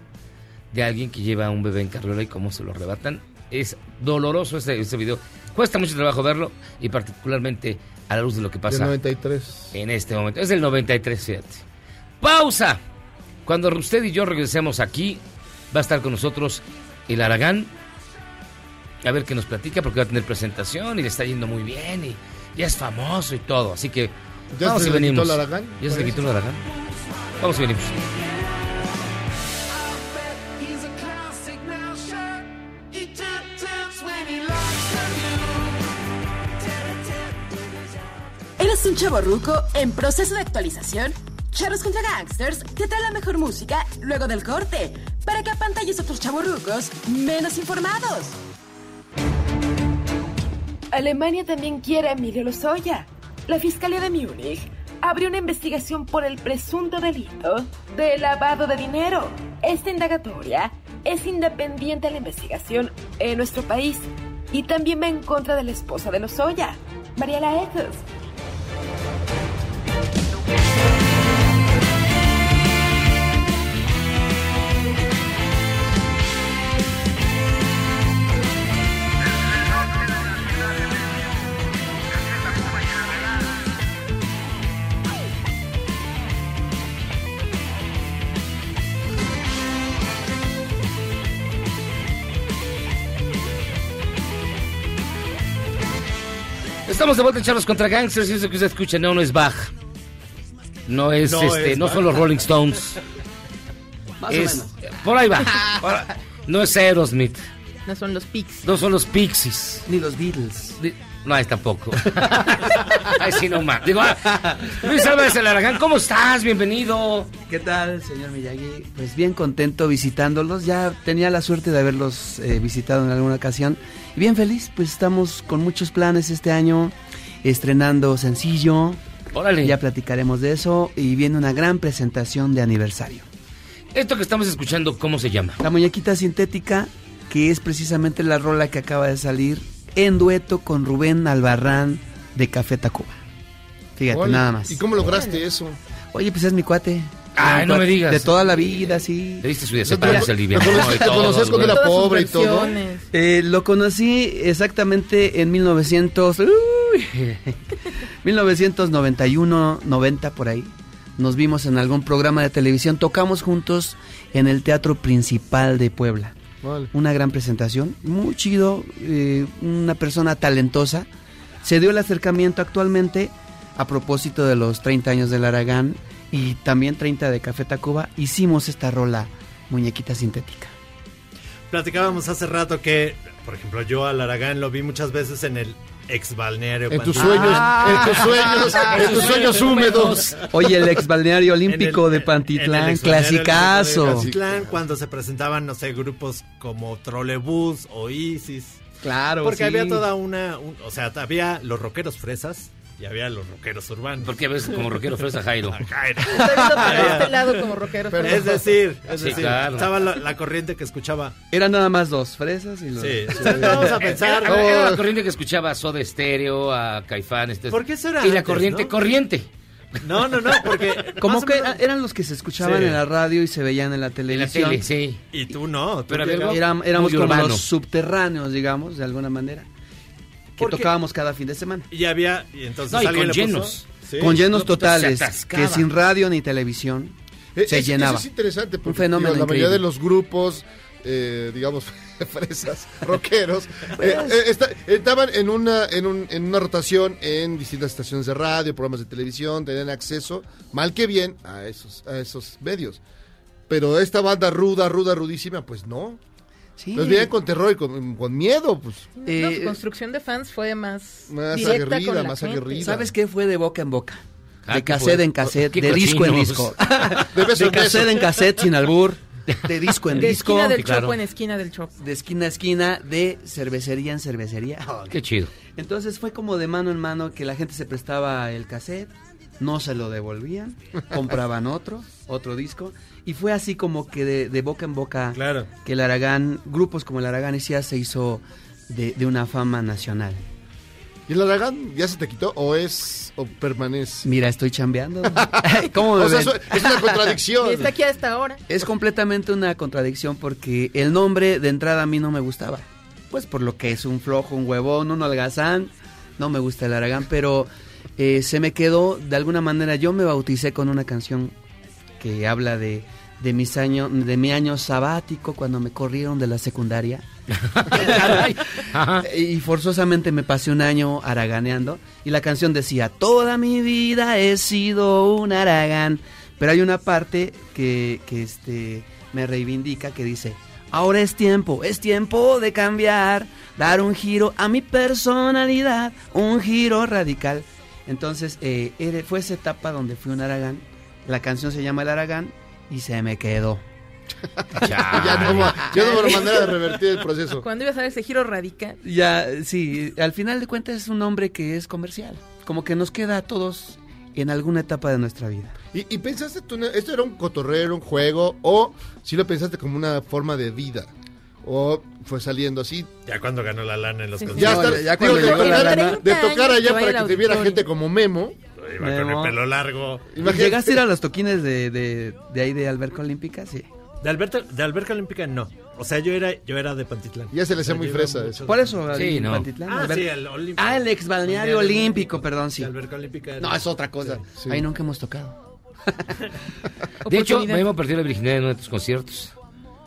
de alguien que lleva a un bebé en carriola y cómo se lo arrebatan. Es doloroso ese, ese video. Cuesta mucho trabajo verlo y particularmente a la luz de lo que pasa 93. en este momento. Es del 93, fíjate. Pausa. Cuando usted y yo regresemos aquí, va a estar con nosotros el Aragán. A ver qué nos platica, porque va a tener presentación y le está yendo muy bien y ya es famoso y todo. Así que ¿Ya vamos se y le quitó venimos. el Aragán? ¿Ya se le Pues. quitó el Aragán? Vamos y venimos. ¿Eres un chavo ruco en proceso de actualización? Charros contra Gangsters te trae la mejor música luego del corte para que apantalles otros chavorrucos menos informados. Alemania también quiere a Emilio Lozoya. La Fiscalía de Múnich abrió una investigación por el presunto delito de lavado de dinero. Esta indagatoria es independiente a la investigación en nuestro país y también va en contra de la esposa de Lozoya, Mariela Eckes. Estamos de vuelta en Charlos contra Gangsters y eso que usted escucha no, no es Bach. No es, No este, es no Bach. son los Rolling Stones. Más Es- o menos. Por ahí va. [laughs] Por- no es Aerosmith. No son los pics. No son los Pixies. Ni los Beatles. No, es tampoco. [laughs] Ay, sí, no más. Digo, ah, Luis Álvarez el Aragán, ¿cómo estás? Bienvenido. ¿Qué tal, señor Miyagi? Pues bien contento visitándolos. Ya tenía la suerte de haberlos eh, visitado en alguna ocasión. Y bien feliz, pues estamos con muchos planes este año, estrenando sencillo. Órale. Ya platicaremos de eso y viene una gran presentación de aniversario. Esto que estamos escuchando, ¿cómo se llama? La muñequita sintética, que es precisamente la rola que acaba de salir en dueto con Rubén Albarrán de Café Tacuba. Fíjate, nada más. ¿Y cómo lograste eso? Oye, pues es mi cuate. Ay, Mi no me digas. De toda la vida, sí. Le diste su ¿Te desaparece se alivianó conoces- y cuando era pobre y todo? Eh, lo conocí exactamente en 1900, uy, [laughs] 1991, 90 por ahí. Nos vimos en algún programa de televisión, tocamos juntos en el Teatro Principal de Puebla. Vale. Una gran presentación, muy chido, eh, una persona talentosa. Se dio el acercamiento actualmente a propósito de los 30 años del Aragán y también 30 de Café Tacuba. Hicimos esta rola, Muñequita Sintética. Platicábamos hace rato que, por ejemplo, yo al Aragán lo vi muchas veces en el ex balneario. En tus Pantitlán. sueños, Ah. en tus sueños, en tus sueños húmedos. Oye, el ex balneario olímpico el- de Pantitlán, el ex balneario olímpico de clasicazo. Pantitlán, cuando se presentaban, no sé, grupos como Trolebús o Isis. Claro, Porque sí. había toda una, un- o sea, había los rockeros fresas y había los rockeros urbanos. Porque ves como rockero fresa [laughs] Jairo. Jairo. Este lado como rockero. Es decir, es Sí, decir, claro. estaba la, la corriente que escuchaba. Eran nada más dos, fresas y los... Sí, [laughs] vamos a pensar. Era, era oh, la corriente que escuchaba a Soda Stereo, a Caifán. Este, Porque eso era Y la corriente, ¿no? corriente. No, no, no, porque. [laughs] Como que menos- eran los que se escuchaban Sí. en la radio y se veían en la En la televisión. tele, sí. Y tú no. tú Pero éramos Muy como urbano. los subterráneos, digamos, de alguna manera. Que Porque- tocábamos cada fin de semana. Y había. Y entonces No, y alguien con le puso- llenos. Sí. Con llenos se totales, que sin radio ni televisión. Eh, se es- llenaba. Eso es interesante Un porque fenómeno digo, la mayoría de los grupos, eh, digamos, [laughs] fresas, rockeros, [laughs] eh, eh, esta- estaban en una, en, un- en una rotación en distintas estaciones de radio, programas de televisión, tenían acceso, mal que bien, a esos, a esos medios. Pero esta banda ruda, ruda, rudísima, pues no. Sí. Los veían con terror y con, con miedo, pues. No, su construcción de fans fue más, Más directa aguerrida, con la más gente. aguerrida. ¿Sabes qué fue de boca en boca? Ah, de ¿qué cassette fue? en cassette, de disco en cochinos. disco. [laughs] De beso de en beso. cassette en cassette sin albur, de disco en De disco, esquina del claro. chopo en esquina del chopo. de esquina a esquina, de cervecería en cervecería. Qué chido. Entonces fue como de mano en mano que la gente se prestaba el cassette, no se lo devolvían, compraban otro, otro disco, y fue así como que de, de boca en boca Claro. que el Aragán, grupos como el Aragán y Cia se hizo de, de una fama nacional. ¿Y el Aragán ya se te quitó o es o permanece? Mira, estoy chambeando. [laughs] ¿Cómo me O sea, es una contradicción. Y está aquí a esta hora. Es completamente una contradicción porque el nombre de entrada a mí no me gustaba. Pues por lo que es un flojo, un huevón, un holgazán. No me gusta el Aragán, pero eh, se me quedó de alguna manera. Yo me bauticé con una canción que habla de, de mis años, de mi año sabático cuando me corrieron de la secundaria. [laughs] y forzosamente me pasé un año araganeando y la canción decía toda mi vida he sido un aragán pero hay una parte que, que este me reivindica que dice ahora es tiempo es tiempo de cambiar dar un giro a mi personalidad un giro radical entonces eh, fue esa etapa donde fui un aragán la canción se llama el aragán y se me quedó ya no, ya no hubo manera de revertir el proceso. Cuando ibas a ver ese giro radical. Ya, sí, al final de cuentas es un nombre que es comercial. Como que nos queda a todos en alguna etapa de nuestra vida. ¿Y, y pensaste tú, esto era un cotorreo, un juego, o si lo pensaste como una forma de vida? ¿O fue saliendo así? Ya cuando ganó la lana en los Sí, sí. Ya, conciertos. está, ya digo, cuando de, llegó la tocar, lana. de tocar allá para que te viera auditorio. gente como Memo. Iba con el pelo largo. Imagínate- ¿Llegaste a ir a los toquines de, de, de ahí de Alberca Olímpica? Sí. De, Alberta, de Alberca Olímpica no. O sea, yo era, yo era de Pantitlán. Ya se le hacía O sea, muy fresa eso. Por de- eso, Sí, no. Pantitlán, Ah, sí, el Olímpico. Ah, el ex balneario olímpico, perdón, sí. Alberca Olímpica. era- No, es otra cosa. Sí. Ahí nunca hemos tocado. De hecho, me hemos perdido la virginidad en uno de tus conciertos.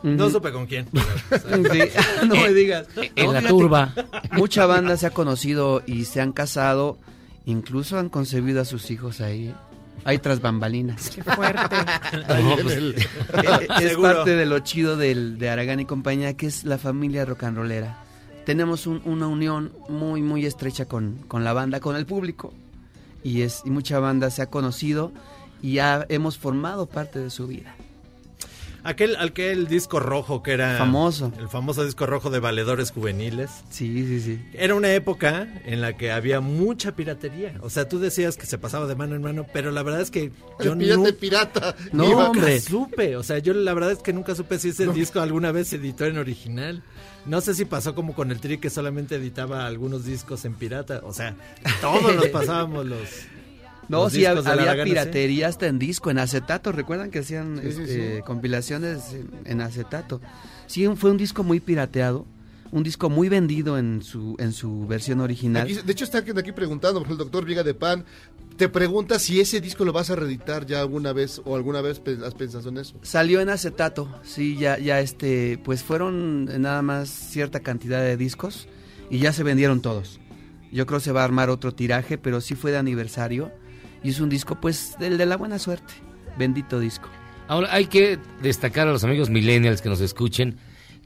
No supe con quién. [laughs] Sí, [laughs] no me digas. En No, la fíjate, turba. [laughs] Mucha banda se ha conocido y se han casado, incluso han concebido a sus hijos ahí. Hay tras bambalinas. Qué fuerte. No, en pues, el- Eh, es Seguro. parte de lo chido del, de Aragán y compañía, que es la familia rock and rollera. Tenemos un- una unión muy, muy estrecha con, con la banda, con el público. Y, es, y mucha banda se ha conocido y ya hemos formado parte de su vida. Aquel, aquel disco rojo que era... Famoso. El famoso disco rojo de Valedores Juveniles. Sí, sí, sí. Era una época en la que había mucha piratería. O sea, tú decías que se pasaba de mano en mano, pero la verdad es que yo el pirata. No, Iba- hombre. supe. O sea, yo la verdad es que nunca supe si ese disco alguna vez se editó en original. No sé si pasó como con el Tri que solamente editaba algunos discos en pirata. O sea, todos los [laughs] pasábamos los. No, sí, había piratería hasta en disco, en acetato. ¿Recuerdan que hacían Sí, este, sí. compilaciones en, en acetato? Sí, fue un disco muy pirateado, un disco muy vendido en su, en su versión original. Aquí- de hecho, está aquí aquí preguntando, por el doctor Viga de Pan te pregunta si ese disco lo vas a reeditar ya alguna vez o alguna vez has pensado en eso. Salió en acetato, sí, ya, ya este, pues fueron nada más cierta cantidad de discos y ya se vendieron todos. Yo creo se va a armar otro tiraje, pero sí fue de aniversario y es un disco pues del de la buena suerte. Bendito disco. Ahora, hay que destacar a los amigos millennials que nos escuchen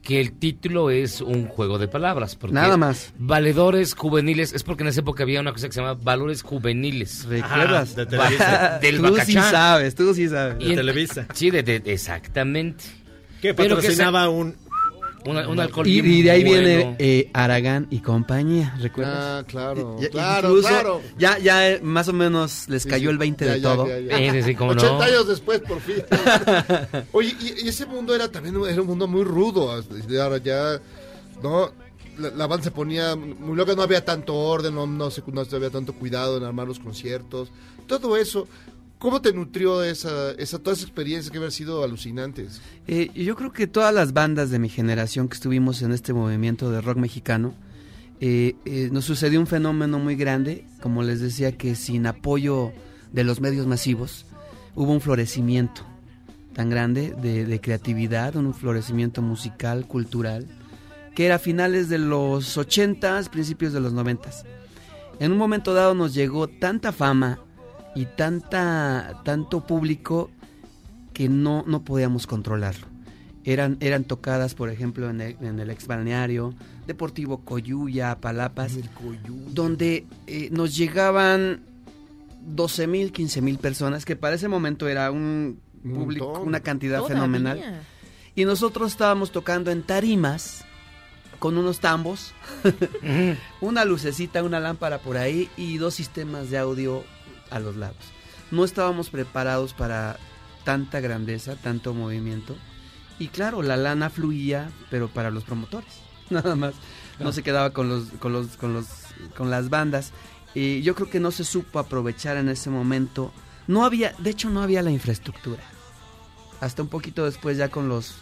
que el título es un juego de palabras. Porque Nada más. Valedores juveniles, es porque en esa época había una cosa que se llama valores juveniles. ¿Recuerdas? de Televisa. [laughs] Del tú Bacachán. sí sabes, tú sí sabes. De en- Televisa. Sí, de, de- exactamente. Que Pero que patrocinaba un. Un, un alcohol Y, de ahí bueno. viene eh, Aragán y compañía, ¿recuerdas? Ah, claro, claro, incluso claro. Ya, ya eh, más o menos les cayó sí, el 20 ya, de ya, todo. ya, ya. Sí, sí, sí, cómo 80 no. años después, por fin. [laughs] Oye, y, y ese mundo era también era un mundo muy rudo. Ahora ya, ¿no? La, la banda se ponía muy loca, no había tanto orden, no, no, se, no se había tanto cuidado en armar los conciertos. Todo eso, ¿cómo te nutrió esa, esa, toda esa experiencia que haber sido alucinantes? Eh, yo creo que todas las bandas de mi generación que estuvimos en este movimiento de rock mexicano, eh, eh, nos sucedió un fenómeno muy grande, como les decía, que sin apoyo de los medios masivos hubo un florecimiento. tan grande de, creatividad, un florecimiento musical, cultural, que era a finales de los 80s, principios de los 90s. En un momento dado nos llegó tanta fama y tanta, tanto público que no, no podíamos controlarlo. Eran, eran tocadas, por ejemplo, en el, en el ex balneario, Deportivo Coyuya, Palapas, donde eh, nos llegaban 12 mil, 15 mil personas, que para ese momento era un público, una cantidad Todavía. fenomenal. Y nosotros estábamos tocando en tarimas con unos tambos, [laughs] una lucecita, una lámpara por ahí y dos sistemas de audio a los lados. No estábamos preparados para tanta grandeza, tanto movimiento. Y claro, la lana fluía, pero para los promotores, [laughs] nada más. No se quedaba con los, con los, con los, con las bandas. Y yo creo que no se supo aprovechar en ese momento. No había, de hecho, no había la infraestructura. Hasta un poquito después, ya con los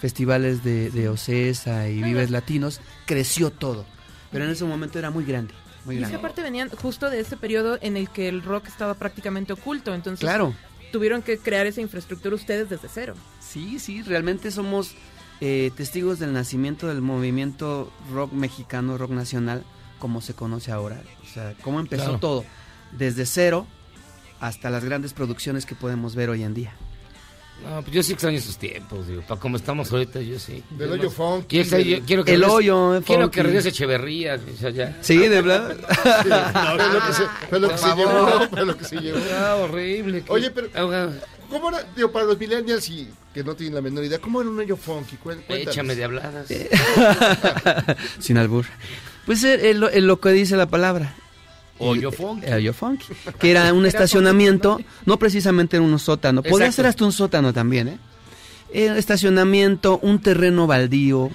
festivales de, de Ocesa y Vives Latinos, creció todo. Pero en ese momento era muy grande, muy Y es que grande. aparte venían justo de ese periodo en el que el rock estaba prácticamente oculto, entonces Claro. tuvieron que crear esa infraestructura ustedes desde cero. Sí, sí, realmente somos eh, testigos del nacimiento del movimiento rock mexicano, rock nacional, como se conoce ahora. O sea, cómo empezó Claro. todo, desde cero hasta las grandes producciones que podemos ver hoy en día. No, pues yo sí extraño esos tiempos, digo, para como estamos ahorita, yo sí. Del Yo hoyo no- funky, Quiero, que- del- quiero que El regrese- hoyo, eh, Quiero que regrese Echeverría, o sea, ya. Sí, de verdad. [laughs] Sí, lo que se, fue lo que Por se favor. llevó, [laughs] fue lo que se llevó. Ah, horrible. que- Oye, pero Ah, ¿cómo era, digo, para los millennials y que no tienen la menor idea, cómo era un hoyo funky? Cuéntanos. Échame de habladas. [laughs] Sin albur. Pues eh, es lo, es lo que dice la palabra. Hoyo el hoyo funky. Que era un estacionamiento, no precisamente en un sótano. Podría ser hasta un sótano también, ¿eh? Eh, estacionamiento, un terreno baldío.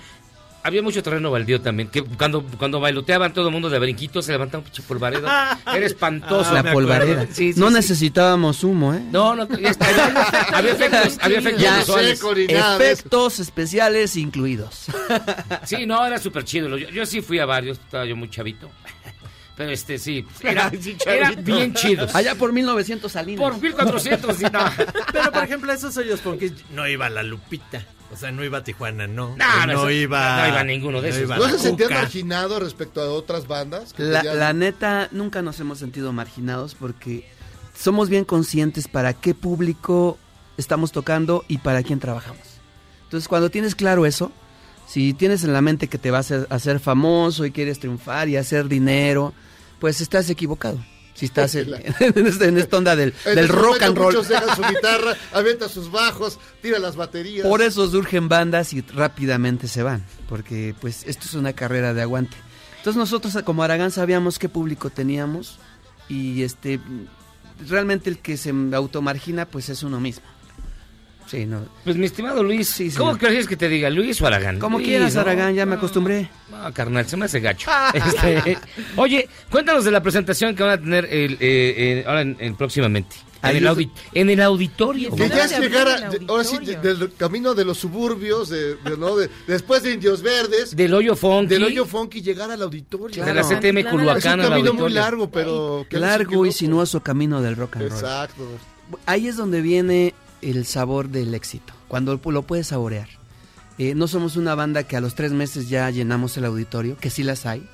Había mucho terreno baldío también, que cuando, cuando bailoteaban todo el mundo de brinquitos se levantaba un pinche polvareda. [laughs] Era espantoso. la me acuerdo. polvareda. Sí, sí, no sí. necesitábamos humo, ¿eh? No, no, [laughs] había efectos, había Ya, visuales. Efectos especiales incluidos. Sí, no, era súper chido. Yo, yo sí fui a varios, estaba yo muy chavito. Pero este sí, [laughs] era, Sí, era bien chidos. Allá por 1900 Salinas. Por 1400, sí, no. [laughs] Pero, por ejemplo, esos hoyos porque no iba la Lupita. O sea, no iba a Tijuana, no. No, no, no, eso- iba... no iba ninguno de esos. ¿No se sentían Cuca. marginados respecto a otras bandas? que La, la neta, nunca nos hemos sentido marginados porque somos bien conscientes para qué público estamos tocando y para quién trabajamos. Entonces, cuando tienes claro eso, si tienes en la mente que te vas a hacer famoso y quieres triunfar y hacer dinero, pues estás equivocado. Si estás en, [laughs] en esta onda del, ese rock and roll. Muchos dejan su [laughs] guitarra, avientan sus bajos, tira las baterías. Por eso surgen bandas y rápidamente se van, porque pues esto es una carrera de aguante. Entonces nosotros como Aragán sabíamos qué público teníamos y este realmente el que se automargina pues es uno mismo. Sí, no. Pues mi estimado Luis, Sí, ¿cómo señor. quieres que te diga? ¿Luis o Aragán? Como Luis, quieras, ¿no? Aragán, ya me acostumbré. No, carnal, se me hace gacho. [laughs] Este, oye, cuéntanos de la presentación que van a tener el, eh, eh, ahora en, en próximamente. En el, en el auditorio. Que ya es de llegar abrir a- el de- ahora sí, de- del camino de los suburbios, de, de- ¿no? de- después de Indios Verdes, Del hoyo funky. del hoyo funky, llegar al auditorio. De la Claro. CTM un Culhuacán es un camino muy largo, pero... Largo y sinuoso camino del rock and roll. Exacto. Ahí es donde viene el sabor del éxito, cuando lo puedes saborear. Eh, no somos una banda que a los tres meses ya llenamos el auditorio, que sí las hay,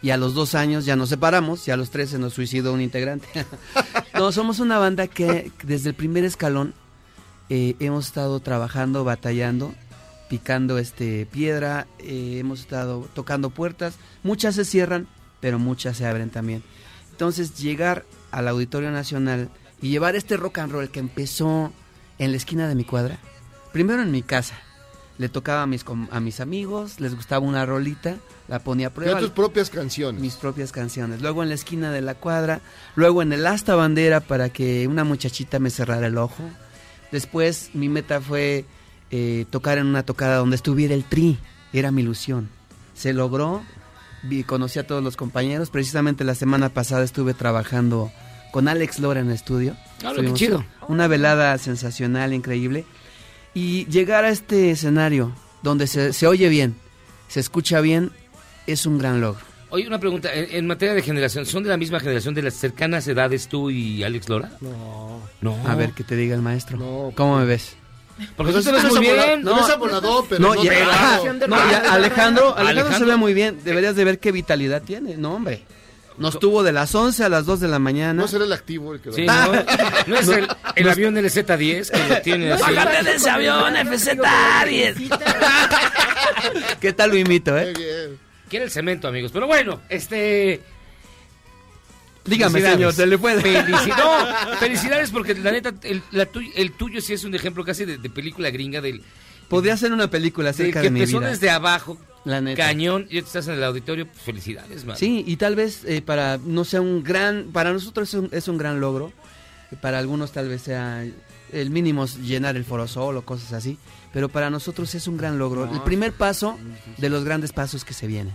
y a los dos años ya nos separamos, y a los tres se nos suicidó un integrante. [laughs] no, somos una banda que desde el primer escalón eh, hemos estado trabajando, batallando, picando este piedra, eh, hemos estado tocando puertas, muchas se cierran, pero muchas se abren también. Entonces llegar al Auditorio Nacional y llevar este rock and roll que empezó en la esquina de mi cuadra, primero en mi casa, le tocaba a mis, a mis amigos, les gustaba una rolita, la ponía a prueba. tus propias canciones. Mis propias canciones. Luego en la esquina de la cuadra, luego en el asta bandera para que una muchachita me cerrara el ojo. Después mi meta fue eh, tocar en una tocada donde estuviera el tri, era mi ilusión. Se logró, vi, conocí a todos los compañeros, precisamente la semana pasada estuve trabajando con Alex Lora en el estudio. Ah, qué chido. Una velada sensacional, increíble. Y llegar a este escenario donde se, se oye bien, se escucha bien, es un gran logro. Oye, una pregunta, en, en materia de generación, ¿son de la misma generación de las cercanas edades tú y Alex Lora? No. No. A ver, que te diga el maestro. No, ¿Cómo me ves? Porque tú Pues te ves muy bien. no es abolador, pero no, no ya- no, ya Alejandro, Alejandro, se Alejandro- ve muy bien. Deberías de ver qué vitalidad tiene. No, hombre. Nos tuvo de las 11 a las 2 de la mañana. No será el activo el que Sí, no, no [laughs] es el, el avión LZ-10 que lo tiene. Bájate de ese avión, FZ-10. [laughs] ¿Qué tal lo imito, eh? bien. Quiere el cemento, amigos. Pero bueno, este... Dígame, Felicidades. señor, se le puede. Felici- no, [laughs] felicidades porque la neta, el, la tuy- el tuyo sí es un ejemplo casi de, de película gringa del, Podría ser una película del acerca que de mi empezó vida. desde abajo, La neta. cañón, y estás en el auditorio, pues, felicidades, man. Sí, y tal vez eh, para no sea un gran, para nosotros es un, es un gran logro, para algunos tal vez sea el mínimo es llenar el Foro Sol o cosas así, pero para nosotros es un gran logro, el primer paso de los grandes pasos que se vienen.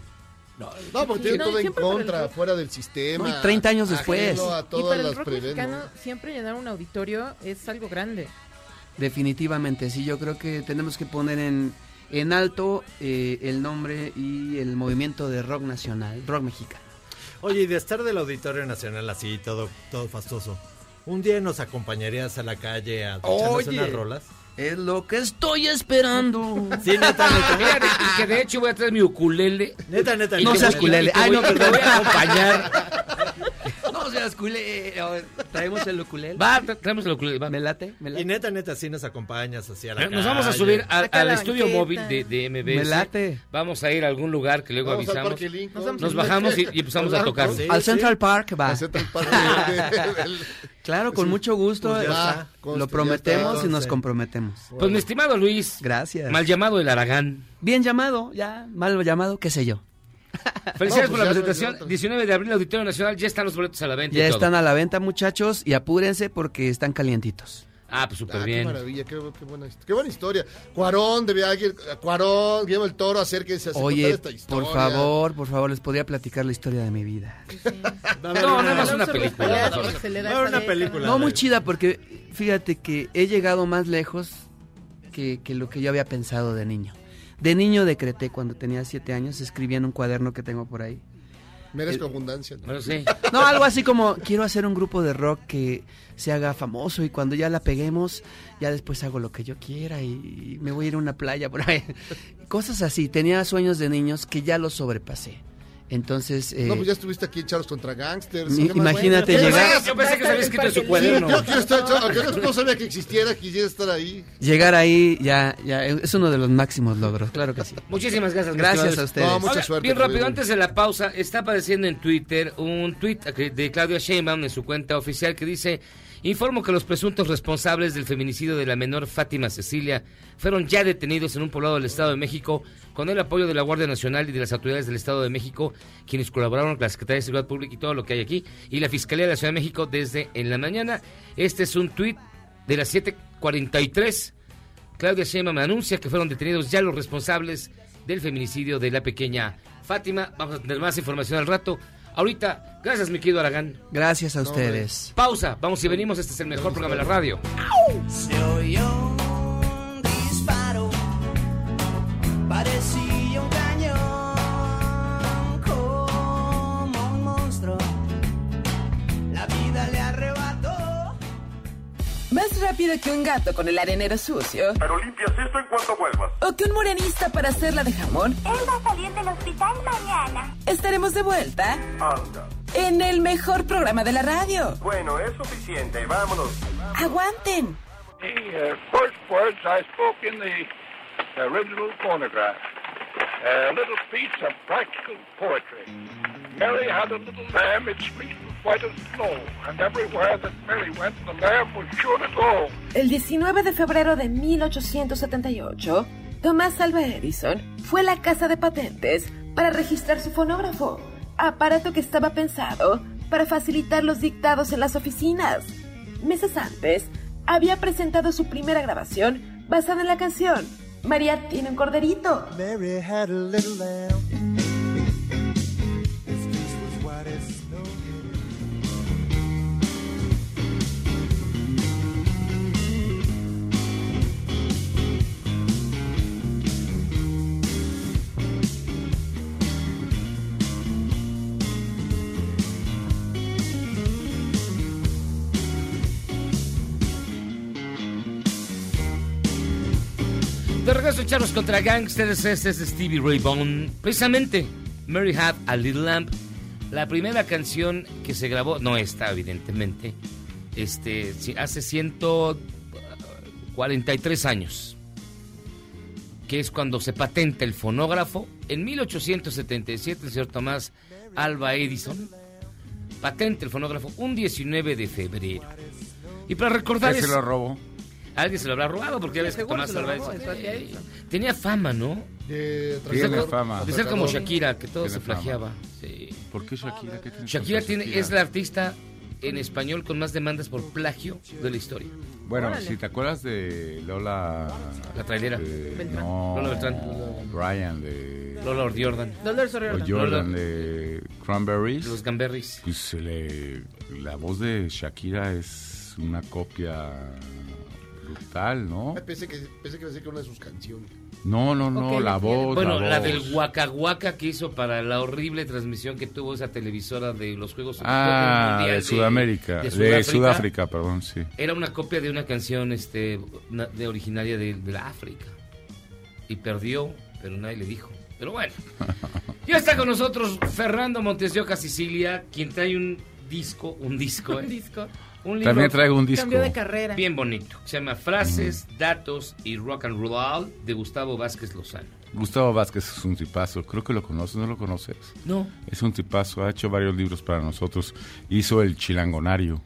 No, porque tiene No, todo en contra, rock. fuera del sistema. No, y 30 años después. Y para el rock preven, mexicano, ¿no? siempre llenar un auditorio es algo grande. Definitivamente, sí, yo creo que tenemos que poner en, en alto eh, el nombre y el movimiento de rock nacional, rock mexicano. Oye, y de estar del Auditorio Nacional así, todo, todo fastoso, ¿un día nos acompañarías a la calle a echarnos unas rolas? Es lo que estoy esperando. Sí, neta, neta. [laughs] Mira, de- que de hecho voy a traer mi ukulele. Neta, neta. y No seas te Ay, no, te voy a acompañar. [laughs] Traemos el ukulele. Va, tra- traemos el ukulele, va. Me late, me Y neta, neta, sí nos acompañas hacia la Nos vamos a subir a- al estudio banqueta. móvil de, de MBS. Me late. Vamos a ir a algún lugar que luego Vamos avisamos. Nos Nos bajamos y, y empezamos a tocar. Sí, Al sí. Central Park va. Al Central Park Claro, con mucho gusto. Pues ya está. conste, Lo prometemos y nos comprometemos. Pues mi estimado Luis, Gracias. mal llamado el Aragán. Bien llamado, ya. Mal llamado, qué sé yo. Felicidades No, por la pues no presentación. otra. 19 de abril, Auditorio Nacional, ya están los boletos a la venta. y Ya todo. están a la venta, muchachos, y apúrense porque están calientitos. Ah, pues súper Ah, qué bien. maravilla, qué, qué buena, hist- qué buena historia. Cuarón, debía alguien, Cuarón, Guillermo el Toro, acérquense a Oye, esta historia. por favor, por favor, les podría platicar la historia de mi vida. [laughs] No, nada más una Alonso película. Rafael, por favor. que se le da No, esa una película. No, muy chida porque fíjate que he llegado más lejos que, que lo que yo había pensado de niño. De niño decreté cuando tenía siete años, escribía en un cuaderno que tengo por ahí. Merezco abundancia. ¿no? Sí. [laughs] No, algo así como quiero hacer un grupo de rock que se haga famoso y cuando ya la peguemos, ya después hago lo que yo quiera y, y me voy a ir a una playa por ahí. [laughs] Cosas así. Tenía sueños de niños que ya los sobrepasé. Entonces, eh, No, pues ya estuviste aquí en Charlos contra Gangsters. Imagínate ¿Qué llegar-? Yo pensé que se había escrito en su Sí, cuaderno. yo yo- aunque no, sabía que existiera, quisiera estar ahí. llegar ahí ya, ya es uno de los máximos logros, claro que sí. Muchísimas gracias. Gracias a ustedes. No, mucha Oiga, suerte, Bien rápido, antes de la pausa, está apareciendo en Twitter un tweet de Claudia Sheinbaum en su cuenta oficial que dice, informo que los presuntos responsables del feminicidio de la menor Fátima Cecilia fueron ya detenidos en un poblado del Estado de México con el apoyo de la Guardia Nacional y de las autoridades del Estado de México, quienes colaboraron con la Secretaría de Seguridad Pública y todo lo que hay aquí, y la Fiscalía de la Ciudad de México desde en la mañana. Este es un tweet de las 7:43 Claudia Sheinbaum anuncia que fueron detenidos ya los responsables del feminicidio de la pequeña Fátima. Vamos a tener más información al rato. Ahorita, gracias mi querido Aragán. Gracias a ustedes. Pausa, vamos y venimos. Este es el mejor programa de la radio. Se oyó un disparo, parecía Más rápido que un gato con el arenero sucio. Pero limpias esto en cuanto vuelvas. O que un morenista para hacerla de jamón. Él va a salir del hospital mañana. Estaremos de vuelta Anda. en el mejor programa de la radio. Bueno, es suficiente. Vámonos. Aguanten. The uh, first words I spoke in the original phonograph. A little piece of practical poetry. Mary had a little lamb, its fleece was white as snow, and everywhere that Mary went, the lamb was sure to go. El 19 de febrero de 1878, Thomas Alva Edison fue a la casa de patentes para registrar su fonógrafo, aparato que estaba pensado para facilitar los dictados en las oficinas. Meses antes, había presentado su primera grabación basada en la canción María tiene un corderito. Mary had a little lamb. Regreso, Charlos contra Gangsters, este es de Stevie Ray Vaughan. Precisamente, Mary Had a Little Lamp, la primera canción que se grabó, no esta, evidentemente, este, hace 143 años, que es cuando se patenta el fonógrafo. En 1877, el señor Tomás Alba Edison patenta el fonógrafo un 19 de febrero. Y para recordar ¿Quién se es- lo robó? Alguien se lo habrá robado porque ya ves que Tomás eh, eso. tenía fama, ¿no? De Tiene co- fama. de ser como. Shakira, que todo Tiene se plagiaba. Sí. ¿Por qué Shakira? ¿Qué tiene Shakira tiene, Shakira? es la artista en español con más demandas por plagio de la historia. Bueno, Órale. si te acuerdas de Lola... La trailera. de- Beltrán. no, Lola Beltrán. Brian de... Lola Jordan. Dolores O O'Riordan. Jordan de Cranberries. Los Gamberries. Pues se le- la voz de Shakira es una copia brutal, ¿no? Pensé que, pensé que iba a decir que una de sus canciones. No, no, no, la voz. Bueno, la, voz. del Waka Waka que hizo para la horrible transmisión que tuvo esa televisora de los Juegos Ah, Mundial de Sudamérica. De, Sudáfrica. Sudáfrica, perdón, sí. Era una copia de una canción este, de originaria de, de la África. Y perdió, pero nadie le dijo. Pero bueno. Ya está con nosotros Fernando Montes de Oca Sicilia, quien trae un disco, un disco, [laughs] ¿eh? Un disco. Un También traigo un disco. Cambió de carrera. Bien bonito. Se llama Frases, Datos y Rock and Roll de Gustavo Vázquez Lozano. Gustavo Vázquez es un tipazo, creo que lo conoces, ¿no lo conoces? No. Es un tipazo, ha hecho varios libros para nosotros. Hizo El Chilangonario.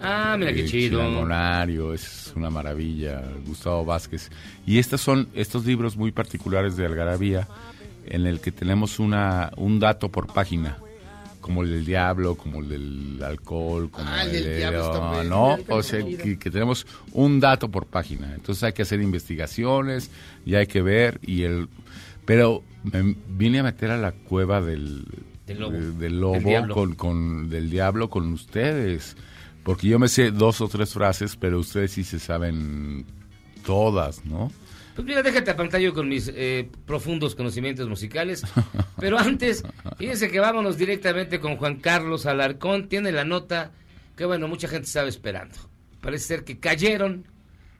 Ah, mira qué El chido. Chilangonario, es una maravilla, Gustavo Vázquez. Y estos son estos libros muy particulares de Algarabía, en el que tenemos una, un dato por página, como el del diablo, como el del alcohol, como Ah, el del de- diablo no, o sea, que, que tenemos un dato por página. Entonces hay que hacer investigaciones y hay que ver y el, pero me vine a meter a la cueva del Del lobo. de- del Del lobo diablo. con, con del diablo con ustedes, porque yo me sé dos o tres frases, pero ustedes sí se saben todas, ¿no? Pues mira, déjate a pantalla con mis eh, profundos conocimientos musicales. Pero antes, fíjense que vámonos directamente con Juan Carlos Alarcón. Tiene la nota que, bueno, mucha gente estaba esperando. Parece ser que cayeron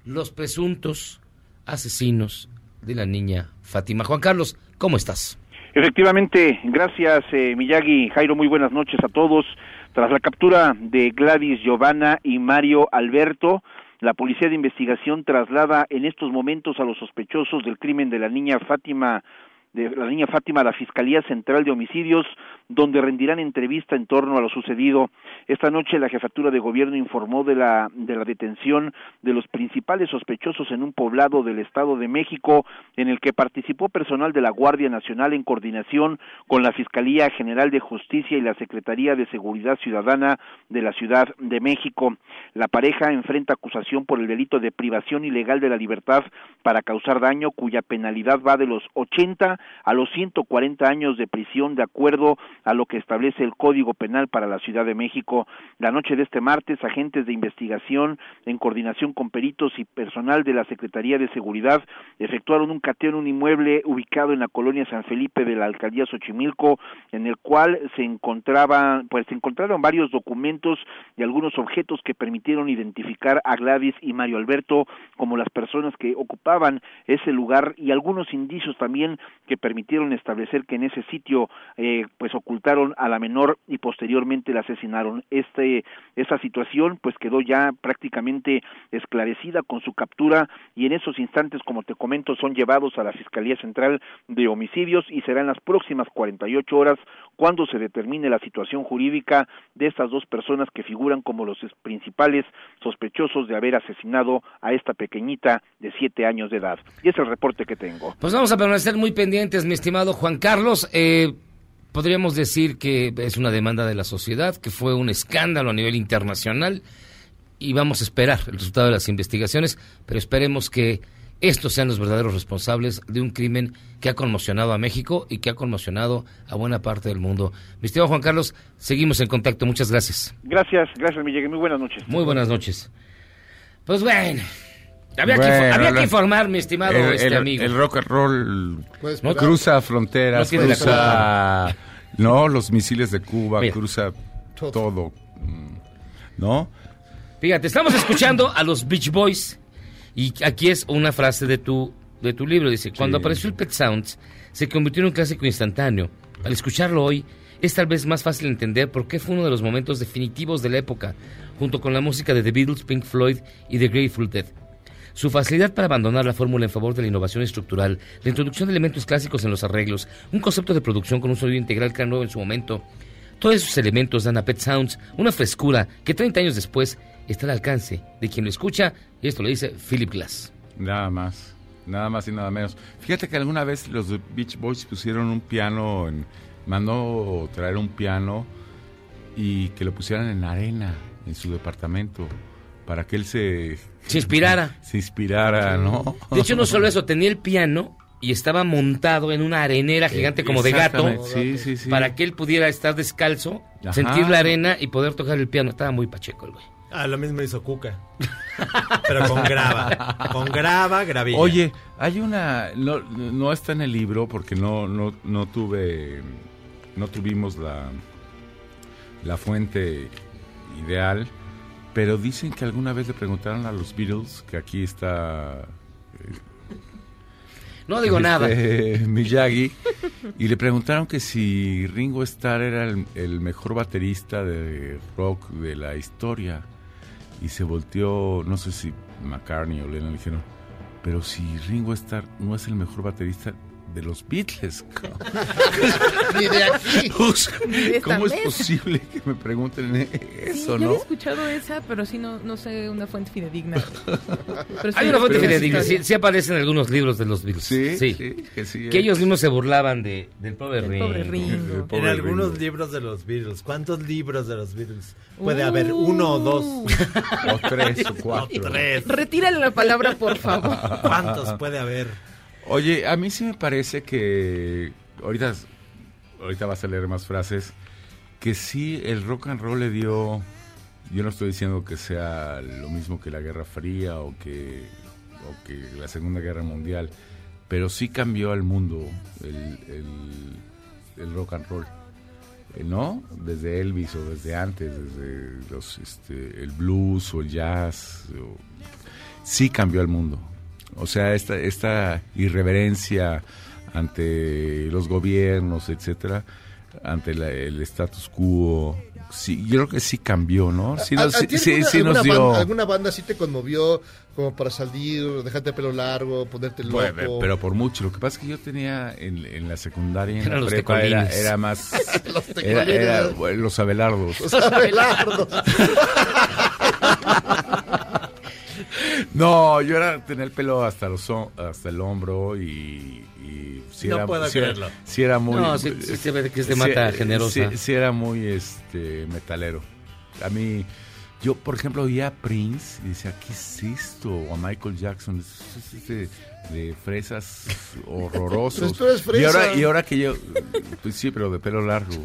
los presuntos asesinos de la niña Fátima. Juan Carlos, ¿cómo estás? Efectivamente, gracias eh, Miyagi. Jairo, muy buenas noches a todos. Tras la captura de Gladys Giovanna y Mario Alberto, la Policía de Investigación traslada en estos momentos a los sospechosos del crimen de la niña Fátima de la niña Fátima a la Fiscalía Central de Homicidios, donde rendirán entrevista en torno a lo sucedido. Esta noche la jefatura de gobierno informó de la, de la detención de los principales sospechosos en un poblado del Estado de México, en el que participó personal de la Guardia Nacional en coordinación con la Fiscalía General de Justicia y la Secretaría de Seguridad Ciudadana de la Ciudad de México. La pareja enfrenta acusación por el delito de privación ilegal de la libertad para causar daño, cuya penalidad va de los 80 a los 140 años de prisión de acuerdo a lo que establece el Código Penal para la Ciudad de México. La noche de este martes, agentes de investigación, en coordinación con peritos y personal de la Secretaría de Seguridad, efectuaron un cateo en un inmueble ubicado en la colonia San Felipe de la alcaldía Xochimilco, en el cual se encontraban, pues se encontraron varios documentos y algunos objetos que permitieron identificar a Gladys y Mario Alberto como las personas que ocupaban ese lugar y algunos indicios también que permitieron establecer que en ese sitio eh, pues ocultaron a la menor y posteriormente la asesinaron. Este esa situación pues quedó ya prácticamente esclarecida con su captura y en esos instantes como te comento son llevados a la Fiscalía Central de Homicidios y será en las próximas 48 horas cuando se determine la situación jurídica de estas dos personas que figuran como los es- principales sospechosos de haber asesinado a esta pequeñita de siete años de edad. Y es el reporte que tengo. Pues vamos a permanecer muy pendientes, mi estimado Juan Carlos. Eh, podríamos decir que es una demanda de la sociedad, que fue un escándalo a nivel internacional y vamos a esperar el resultado de las investigaciones, pero esperemos que estos sean los verdaderos responsables de un crimen que ha conmocionado a México y que ha conmocionado a buena parte del mundo. Mi estimado Juan Carlos, seguimos en contacto. Muchas gracias. Gracias, gracias Miguel, muy buenas noches. Muy buenas noches. Pues bueno, había, que, Bueno, info- había la- que informar, mi estimado el, este el- amigo. el rock and roll no cruza fronteras, No cruza no los misiles de Cuba, Mira. cruza todo, mm, ¿no? Fíjate, estamos escuchando a los Beach Boys y aquí es una frase de tu de tu libro, dice, cuando Sí. apareció el Pet Sounds, se convirtió en un clásico instantáneo. Al escucharlo hoy, es tal vez más fácil entender por qué fue uno de los momentos definitivos de la época, junto con la música de The Beatles, Pink Floyd y The Grateful Dead. Su facilidad para abandonar la fórmula en favor de la innovación estructural, la introducción de elementos clásicos en los arreglos, un concepto de producción con un sonido integral que era nuevo en su momento, todos esos elementos dan a Pet Sounds una frescura que 30 años después está al alcance de quien lo escucha, y esto lo dice Philip Glass. Nada más, nada más y nada menos. Fíjate que alguna vez los Beach Boys pusieron un piano, en, mandó traer un piano y que lo pusieran en arena en su departamento para que él se... Se inspirara. [laughs] Se inspirara, ¿no? De hecho, no solo eso, tenía el piano y estaba montado en una arenera gigante como de gato sí, sí, sí. para que él pudiera estar descalzo, Ajá. sentir la arena y poder tocar el piano. Estaba muy pacheco el güey. Ah, lo mismo hizo Cuca. Pero con grava. Con grava, gravilla. Oye, hay una... No, no está en el libro porque no, no, no tuve... No tuvimos la, la fuente ideal, pero dicen que alguna vez le preguntaron a los Beatles, que aquí está... eh, No digo este, nada. [laughs] Miyagi, y le preguntaron que si Ringo Starr era el, el mejor baterista de rock de la historia. Y se volteó, no sé si McCartney o Lennon le dijeron, pero si Ringo Starr no es el mejor baterista de los Beatles. [laughs] Ni de aquí. ¿Cómo es posible que me pregunten eso, Sí, yo no? había escuchado esa, pero sí no, no sé una fuente fidedigna. Pero sí Hay he una fuente fidedigna, sí, sí aparece en algunos libros de los Beatles. Sí, sí. sí, que sí, Que eh. ellos mismos se burlaban de, del pobre Del Ringo. pobre Ringo. El pobre En algunos Ringo. libros de los Beatles. ¿Cuántos libros de los Beatles? Puede Uh. haber uno o dos. [laughs] O tres o [laughs] cuatro. O tres. Retírale la palabra, por favor. ¿Cuántos puede haber? Oye, a mí sí me parece que ahorita, ahorita vas a leer más frases, que sí el rock and roll le dio, yo no estoy diciendo que sea lo mismo que la Guerra Fría o que, o que la Segunda Guerra Mundial, pero sí cambió al mundo el, el- el rock and roll. Eh, ¿No? Desde Elvis o desde antes, desde los, este, el blues o el jazz, sí cambió al mundo. O sea, esta, esta irreverencia ante los gobiernos, etcétera, ante la- el status quo, sí, yo creo que sí cambió, ¿no? Sí, ¿A- nos, sí, alguna, sí nos alguna dio... banda, alguna banda sí te conmovió como para salir, dejarte el pelo largo, ponerte loco? Bueno, pero por mucho. Lo que pasa es que yo tenía en, en la secundaria, en la los prepa, era, más... [laughs] Los era, era, bueno, los abelardos. Los abelardos. [laughs] No, yo era tener el pelo hasta los hasta el hombro y, y sí No era, puedo era- creerlo. era muy No, sí- sí se ve que es de mata generosa. Sí, sí era muy este metalero. A mí yo por ejemplo oía a Prince y decía, ¿qué es esto? O a Michael Jackson, es, es este de fresas [laughs] horrorosos. Pues tú eres fresa. Y ahora y ahora que yo pues sí, pero de pelo largo.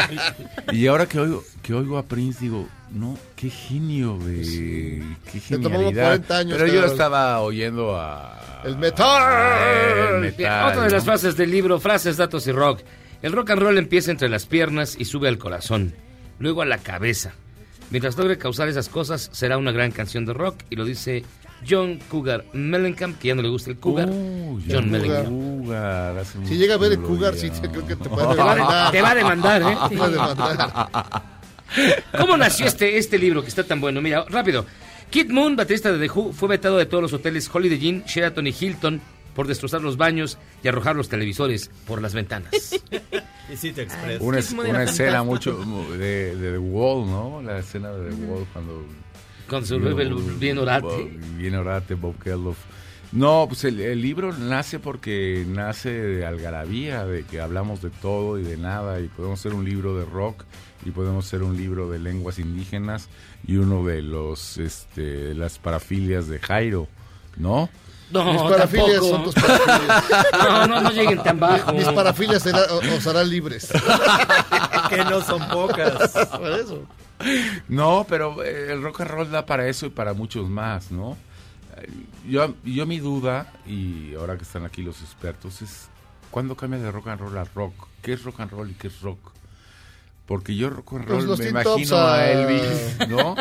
[laughs] y ahora que oigo que oigo a Prince digo, no, qué genio de qué Te tomamos genialidad. 40 años, pero yo estaba oyendo a El metal. el Bien, metal, otra de las ¿no? frases del libro, frases, datos y rock. El rock and roll empieza entre las piernas y sube al corazón, luego a la cabeza. Mientras logre causar esas cosas, será una gran canción de rock, y lo dice John Cougar Mellencamp, que ya no le gusta el Cougar. Uy, John el Mellencamp. Cougar, hace Si llega a ver el Cougar, sí, te- creo que te Te puede va, demandar. te va a demandar, ¿eh? Te va a demandar. ¿Cómo nació este, este libro que está tan bueno? Mira, rápido. Kid Moon, baterista de The Who, fue vetado de todos los hoteles Holiday Inn, Sheraton y Hilton por destrozar los baños y arrojar los televisores por las ventanas. Y City Express. Una, Sí, de una escena mucho de, de The Wall, ¿no? La escena de The Wall cuando... Cuando se vuelve el bien orate. Bien orate, Bob Geldof. No, pues el, el libro nace porque nace de algarabía, de que hablamos de todo y de nada, y podemos hacer un libro de rock, y podemos hacer un libro de lenguas indígenas, y uno de los, este, las parafilias de Jairo, ¿no? No, Mis parafilias tampoco. son tus parafilias. No, no, no lleguen tan bajo. Mis parafilias será- o- os harán libres. [laughs] que no son pocas. Por eso. No, pero eh, el rock and roll da para eso y para muchos más, ¿no? Yo, yo mi duda, y ahora que están aquí los expertos, es ¿cuándo cambia de rock and roll a rock? ¿Qué es rock and roll y qué es rock? Porque yo rock and Pues roll me imagino a- a Elvis, ¿no?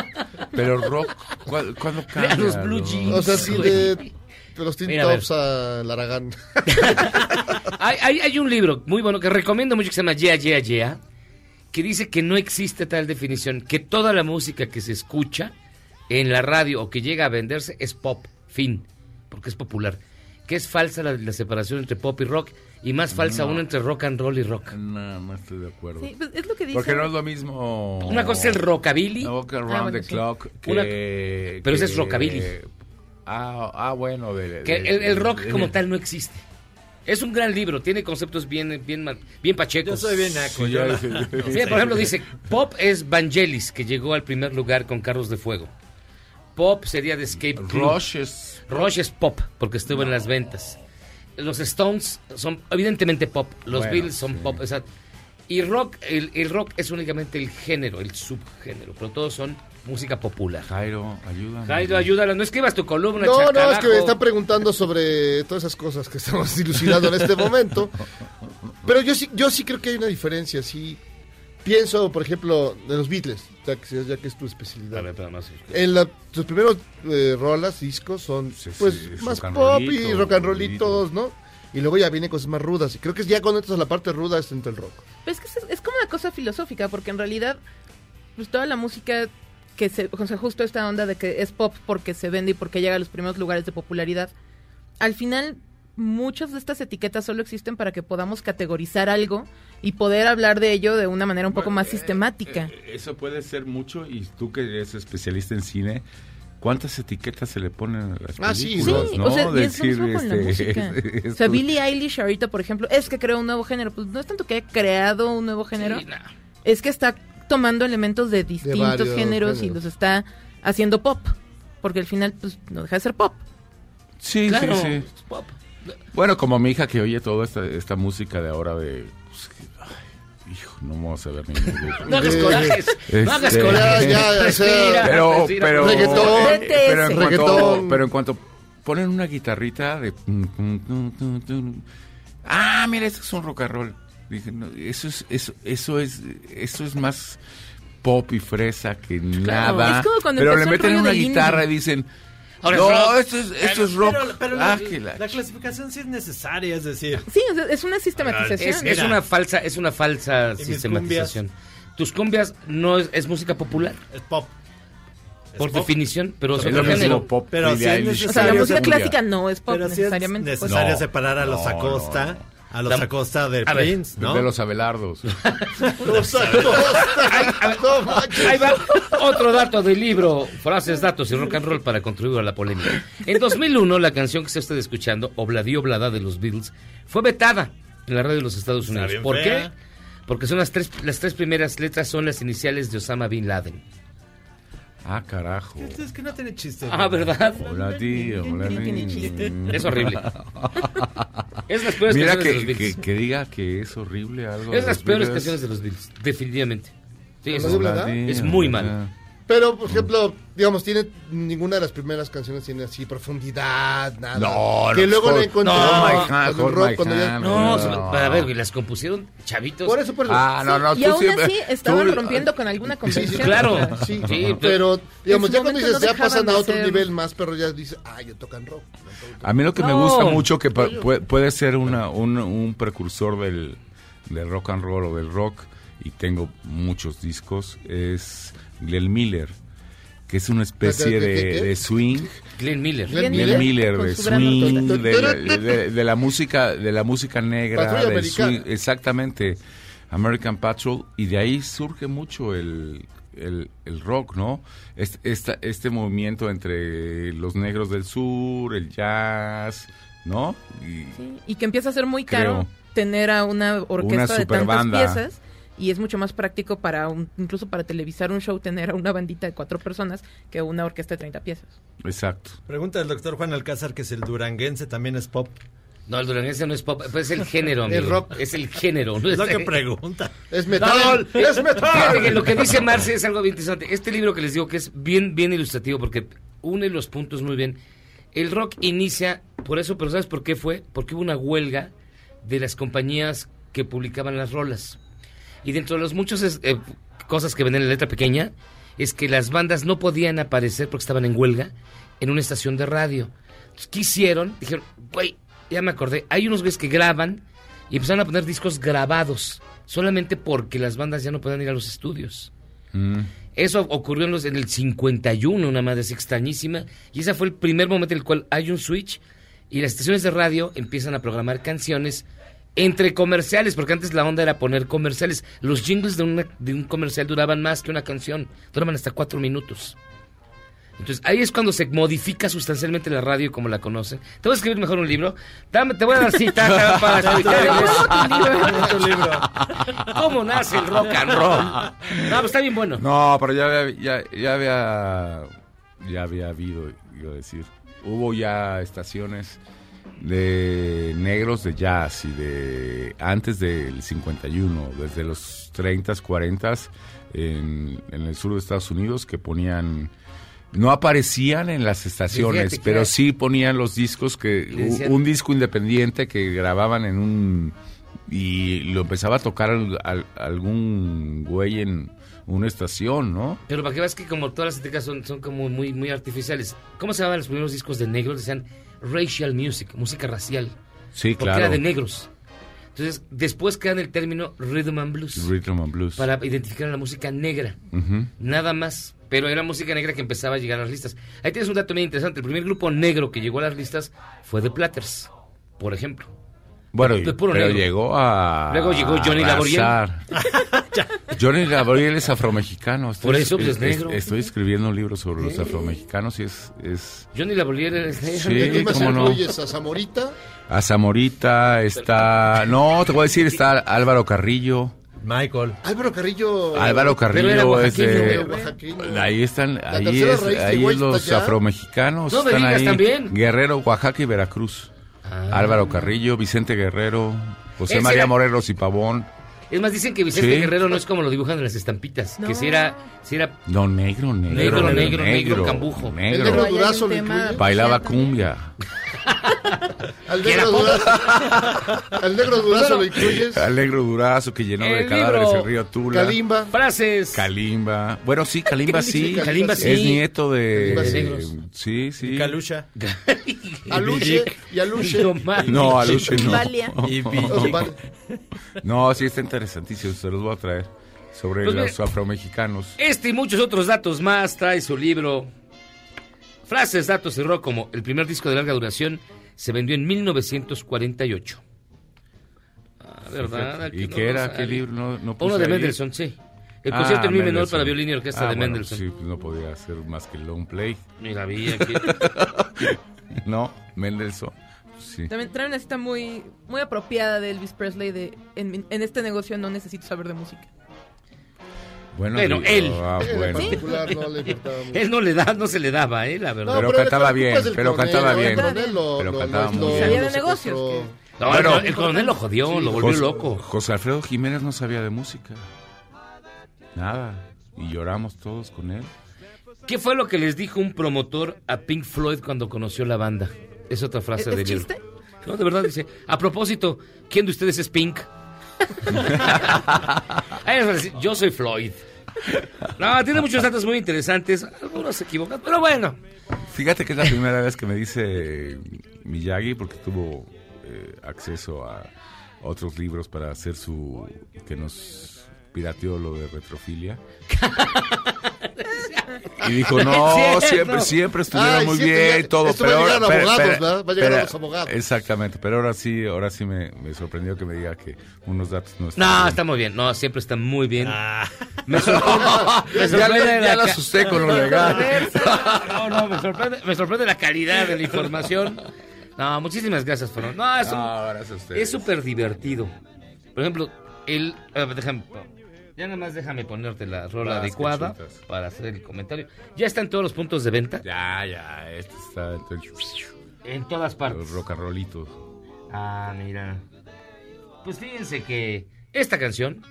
Pero rock, ¿cu- ¿cuándo cambia? los Blue no? Jeans. O sea, si de los Teen Mira, a. Tops a Laragán. [laughs] Hay, hay, hay un libro muy bueno que recomiendo mucho que se llama Yeah, Yeah, Yeah, que dice que no existe tal definición, que toda la música que se escucha en la radio o que llega a venderse es pop, fin, porque es popular. Que es falsa la, la separación entre pop y rock y más falsa No. aún entre rock and roll y rock. No, no estoy de acuerdo. Sí, pues es lo que dice. Porque no es lo mismo. Una cosa es el rockabilly. Walk around Ah, bueno, the sí. clock. Que, Una- pero ese es rockabilly. Ah, ah, bueno. De, Que el, el rock de- como tal no existe. Es un gran libro, tiene conceptos bien, bien, bien pachecos. Yo soy bien naco, Sí, yo sí, por ejemplo, dice, pop es Vangelis, que llegó al primer lugar con Carros de Fuego. Pop sería de Escape Club. Rush es. Rush es pop, porque estuvo en las ventas. Los Stones son evidentemente pop, los Bueno, Beatles son sí. pop, exacto. Y rock, el, el rock es únicamente el género, el subgénero, pero todos son música popular. Jairo, ayúdame. Jairo, ayúdala, no escribas tu columna, No, no, es que chacarajo. me están preguntando sobre todas esas cosas que estamos [laughs] dilucidando en este momento. Pero yo sí, yo sí creo que hay una diferencia, sí. Pienso, por ejemplo, de los Beatles, ya que, ya que es tu especialidad. A ver, pero no sé. En la, sus primeros eh, rolas, discos, son Sí, pues sí, más rock and pop y rock and rollitos, ¿no? Y luego ya vienen cosas más rudas. Y creo que ya cuando entras a la parte ruda es entre el rock. Pero es que es, es como una cosa filosófica, porque en realidad, pues toda la música que se, o sea, justo esta onda de que es pop porque se vende y porque llega a los primeros lugares de popularidad, al final muchas de estas etiquetas solo existen para que podamos categorizar algo y poder hablar de ello de una manera un poco más sistemática. Eh, Eso puede ser mucho. Y tú que eres especialista en cine. ¿Cuántas etiquetas se le ponen a las Ah, sí, películas? Sí, no? o sea, es Decir, mismo con la este, música. [laughs] esto- O sea, Billie Eilish ahorita, por ejemplo, es que creó un nuevo género. Pues no es tanto que haya creado un nuevo género, Sí, nah. es que está tomando elementos de distintos géneros, y los está haciendo pop. Porque al final, pues, no deja de ser pop. Sí, Claro, sí, sí. es pop. Bueno, como mi hija que oye toda esta, esta música de ahora de... pues, que- ay, hijo, no vamos a ver ningún grupo. No hagas corajes, no hagas este- corajes. [laughs] Ya, ya, Respira, pero, respira. pero, Reggaetón. pero, en cuanto, pero en cuanto ponen una guitarrita de... Ah, mira, eso es un rock and roll. Dije, no, eso es, eso, eso es, eso es más pop y fresa que nada. es como cuando pero le meten una guitarra indie. y dicen, Ahora no, rock. esto es, esto es rock. Pero, pero ah, la, que la la clasificación sí es necesaria, es decir, Sí, es una sistematización. Es, es una falsa, es una falsa sistematización. Tus cumbias no es, es música popular, es pop. Es por pop. definición, pero es Es otro lo mismo género. pop, Pero sí es o sea, la música clásica no es pop Pero sí es necesariamente. pues, necesario No, separar a los no, Acosta, a los La- Acosta de a ver, Prince, ¿no? De los Abelardos. [laughs] Los Acosta. No manches. Ahí va otro dato del libro Frases, Datos y Rock and Roll para contribuir a la polémica. En 2001, la canción que está usted escuchando, Obladí Oblada de los Beatles, fue vetada en la radio de los Estados Está Unidos. ¿Por fea. qué? Porque son las tres, las tres primeras letras son las iniciales de Osama Bin Laden. Ah, carajo. Es que no tiene chiste. Ah, ¿verdad? Hola, tío. Hola, Tiene chiste. Es horrible. [laughs] Es las peores Mira canciones de que, los que, Beatles. que diga que es horrible algo. Es de las los peores Beatles. canciones de los Beatles, definitivamente. Sí, es, es muy mal. Pero, por ejemplo, digamos, tiene ninguna de las primeras canciones tiene así profundidad, nada. No, que no, luego le encontré no, rock my cuando ya-. No, para ver, güey, las compusieron chavitos. Por eso, por eso. Ah, no, no, y aún siempre- así estaban tú- rompiendo con alguna Sí, convención. sí, claro. Sí, Sí, pero digamos, ya cuando dices, no ya pasan a otro ser- nivel más, pero ya dices, ah, yo tocan rock. A mí lo que me gusta mucho que puede, puede ser una, un, un precursor del, del rock and roll o del rock y tengo muchos discos es Glenn Miller que es una especie ¿Qué, qué, de, swing Glenn Miller. Glenn Glenn Miller de swing de, la- de- [laughs] de la música de la música negra swing, exactamente American Patrol y de ahí surge mucho el el, el rock, ¿no? Este, esta- este movimiento entre los negros del sur, el jazz, ¿no? Y- sí, y que empieza a ser muy caro Creo. tener a una orquesta Una de tantas piezas y es mucho más práctico para un, incluso para televisar un show tener a una bandita de cuatro personas que una orquesta de 30 piezas. Exacto. Pregunta del doctor Juan Alcázar que si el duranguense también es pop. No, el duranguense no es pop, pues es el género, amigo. El rock. Es el género. No Es lo es- que pregunta. Es metal, No, es metal. Que lo que dice Marce es algo bien interesante. Este libro que les digo que es bien, bien ilustrativo porque une los puntos muy bien. El rock inicia por eso, pero ¿sabes por qué fue? Porque hubo una huelga de las compañías que publicaban las rolas. Y dentro de las muchas eh, cosas que ven en la letra pequeña, es que las bandas no podían aparecer porque estaban en huelga en una estación de radio. ¿Qué hicieron? Dijeron, güey, ya me acordé. Hay unos güeyes que graban y empezaron a poner discos grabados. Solamente porque las bandas ya no podían ir a los estudios. Mm. Eso ocurrió en, los- en el 51, una madre así extrañísima. Y ese fue el primer momento en el cual hay un switch y las estaciones de radio empiezan a programar canciones entre comerciales, porque antes la onda era poner comerciales. Los jingles de, una- de un comercial duraban más que una canción, duraban hasta cuatro minutos. Entonces ahí es cuando se modifica sustancialmente la radio como la conocen. Te voy a escribir mejor un libro. Dame, te voy a dar cita [laughs] para [laughs] libro. ¿Cómo nace el rock and roll? No, pues está bien bueno. No, pero ya había, ya, ya había, ya había habido, iba a decir, hubo ya estaciones de negros de jazz y de antes del 51, desde los 30s, 40s en, en el sur de Estados Unidos que ponían no aparecían en las estaciones, Fíjate pero sí ponían los discos que un disco independiente que grababan en un y lo empezaba a tocar al- al- algún güey en una estación, ¿no? Pero para que veas que como todas las estéticas son, son como muy, muy artificiales. ¿Cómo se llamaban los primeros discos de negros? Decían racial music, música racial. Sí, Porque claro. era de negros. Entonces, después crean el término rhythm and blues. Rhythm and blues. Para identificar a la música negra. Nada más. Pero era música negra que empezaba a llegar a las listas. Ahí tienes un dato muy interesante. El primer grupo negro que llegó a las listas fue The Platters, por ejemplo. Bueno, De- puro pero negro. llegó a Luego llegó Johnny Laboriel. [laughs] Johnny Laboriel es afromexicano. Estoy- Por eso, pues, es negro. Estoy escribiendo un libro sobre los afromexicanos y es, es Johnny Laboriel es Sí, ¿Qué más cómo no. a Zamorita? a Zamorita, está... No, te voy a decir, está Álvaro Carrillo. Michael. Álvaro Carrillo. Álvaro Carrillo es de... Ahí están, ahí es, ahí es los allá. afromexicanos. No me están digas, ahí. también. Guerrero, Oaxaca y Veracruz. Ah. Álvaro Carrillo, Vicente Guerrero, José Ese María era- Morelos y Pavón. Es más, dicen que Vicente Sí. Guerrero no es como lo dibujan en las estampitas. Que si era, si era No, negro, negro. Negro, negro, negro, cambujo. El negro. negro Hay un durazo tema- incluye. Bailaba cumbia. [laughs] Al negro durazo. Al negro durazo lo incluyes. Al negro durazo que llenó de El cadáveres libro. el río Tula. Kalimba. frases. Kalimba. Bueno, sí, Kalimba sí. Kalimba sí. Es nieto Kalimba de... sí. Negros. Sí, sí. Calusha. Aluche y Aluche. [laughs] No Aluche no. Valia. [laughs] Y No, sí está interesantísimo. Se los voy a traer. Sobre Pues los afromexicanos. Este y muchos otros datos más trae su libro. Frases, datos y rock como el primer disco de larga duración se vendió en 1948. Ah, ¿verdad? ¿Y no qué era? ¿Qué libro? No, no puse Uno de ahí. Mendelssohn, sí. El Ah, concierto en mi menor para violín y orquesta Ah, de bueno, Mendelssohn. Sí, no podía ser más que long play. Mira, vi aquí. [laughs] No, Mendelssohn. Sí. También trae una cita muy, muy apropiada de Elvis Presley de en, en este negocio no necesito saber de música. Bueno, él. ah, [laughs] En bueno. particular no le. Él no le da, no se le daba, eh, la verdad. No, Pero pero cantaba bien, pero coronel, cantaba el bien. coronel lo- Pero lo- cantaba lo- muy bien. Sabía de negocios. No, Bueno. el, el coronel lo jodió, lo volvió José- loco. José Alfredo Jiménez no sabía de música. Nada. Y lloramos todos con él. ¿Qué fue lo que les dijo un promotor a Pink Floyd cuando conoció la banda? Es otra frase ¿Es- del es libro. chiste? No, de verdad dice, a propósito, ¿quién de ustedes es Pink? [laughs] Yo soy Floyd. No, tiene muchos datos muy interesantes, algunos se equivocan, pero bueno. Fíjate que es la primera vez que me dice Miyagi, porque tuvo eh, acceso a otros libros para hacer su. que nos pirateó lo de retrofilia. [laughs] [laughs] Y dijo, no, siempre, siempre estuvieron Ay, muy siempre bien y todo. esto va a pero llegar a ahora- pero- abogados, pero- ¿verdad? Va a llegar a pero- los abogados. Exactamente, pero ahora sí, ahora sí me, me sorprendió que me diga que unos datos no están No, bien. está muy bien, no, siempre está muy bien. Ah. Me [laughs] sorprende, me Ya sorprende lo- ya la asusté con lo [laughs] legal. No, no, me sorprende, me sorprende la calidad de la información. No, muchísimas gracias, Fernando. No, es No, gracias a ustedes. Es súper divertido. Por ejemplo, el. a déjame. Ya nada más déjame ponerte la rola adecuada para hacer el comentario. Ya están todos los puntos de venta Ya, ya, este está en todas partes. los rollitos. Ah, mira. Pues fíjense que esta canción,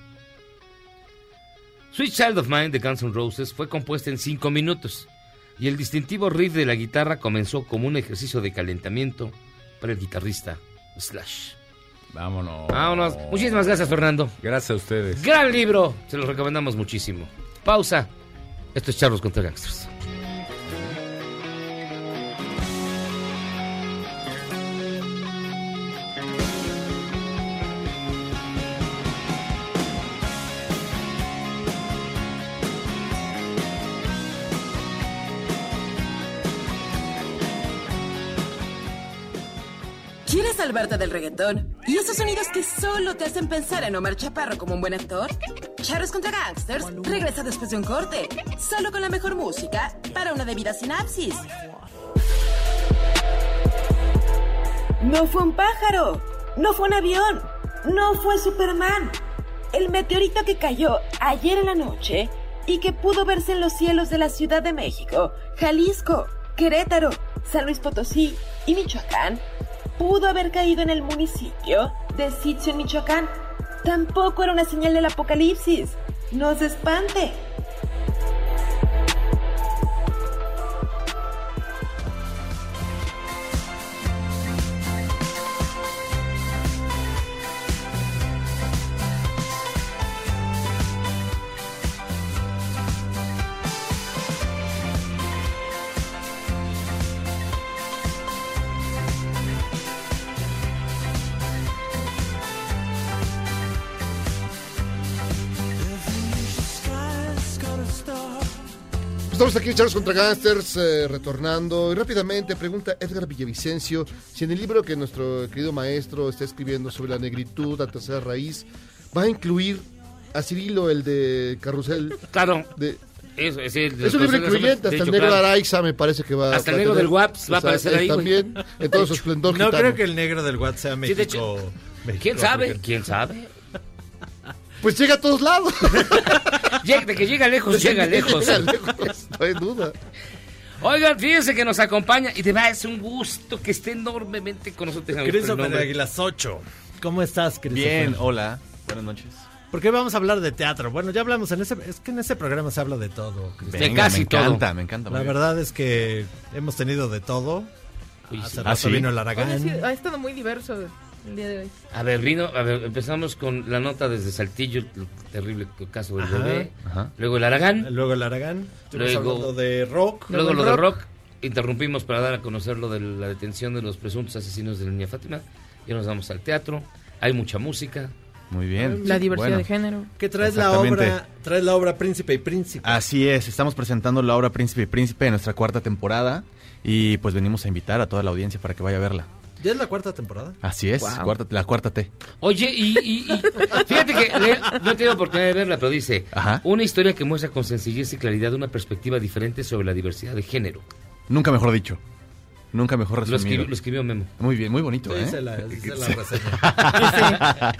Sweet Child of Mine de Guns N' Roses, fue compuesta en 5 minutos. Y el distintivo riff de la guitarra comenzó como un ejercicio de calentamiento para el guitarrista Slash. Vámonos. Vámonos. Muchísimas gracias, Fernando. Gracias a ustedes. Gran libro, se lo recomendamos muchísimo. Pausa. Esto es Charlos contra Gangsters. Salvarte del reggaetón y esos sonidos que solo te hacen pensar en Omar Chaparro como un buen actor? Charros contra Gangsters regresa después de un corte, solo con la mejor música para una debida sinapsis. No fue un pájaro, no fue un avión, no fue Superman. El meteorito que cayó ayer en la noche y que pudo verse en los cielos de la Ciudad de México, Jalisco, Querétaro, San Luis Potosí y Michoacán, pudo haber caído en el municipio de Sitio en Michoacán. Tampoco era una señal del apocalipsis. No se espante. Estamos aquí en Charlos contra Gangsters, eh, retornando. Y rápidamente pregunta Edgar Villavicencio si en el libro que nuestro querido maestro está escribiendo sobre la negritud, la tercera raíz, va a incluir a Cirilo, el de Carrusel. Claro. De, Es, es, el- es un libro incluyente, hasta el negro de claro. Araiza me parece que va Hasta el negro tener- del Waps va a aparecer ahí. También, en todo su esplendor No gitano. creo que el negro del WhatsApp sea Sí, México. de hecho, México, ¿Quién sabe? porque- ¿Quién sabe? Pues llega a todos lados. [laughs] Llega- de que llega lejos, llega lejos. Llega lejos, no hay duda. Oigan, fíjense que nos acompaña y de verdad es un gusto que esté enormemente con nosotros. Christopher. Aguilas 8. ¿Cómo estás, Christopher? Bien, hola, buenas noches. ¿Por qué vamos a hablar de teatro? Bueno, ya hablamos en ese... Es que en ese programa se habla de todo. Venga, me encanta, me encanta. La verdad es que hemos tenido de todo. Hace ¿Ah, rato sí? vino el Oye, Aragán. sí, ha estado muy diverso el día de hoy. A ver, a ver, empezamos con la nota desde Saltillo, el terrible caso del Ajá, bebé. ajá. Luego el Aragán. Luego el Aragán. Estuvimos Luego- hablando de rock. Luego lo de rock. Interrumpimos para dar a conocer lo de la detención de los presuntos asesinos de la niña Fátima. Y nos vamos al teatro. Hay mucha música. Muy bien. La diversidad Bueno. de género. Que traes la obra, traes la obra Príncipe y Príncipe. Así es, estamos presentando la obra Príncipe y Príncipe en nuestra cuarta temporada y pues venimos a invitar a toda la audiencia para que vaya a verla. ¿Ya es la cuarta temporada? Así es, Wow. cuarta- la cuarta T. Oye, y, y- y- fíjate que le- no he tenido oportunidad de verla, pero dice, Ajá. una historia que muestra con sencillez y claridad una perspectiva diferente sobre la diversidad de género. Nunca mejor dicho. Nunca mejor Lo resumido. escribió, lo escribió Memo. Muy bien, muy bonito, ¿eh? La, [laughs] la. [laughs]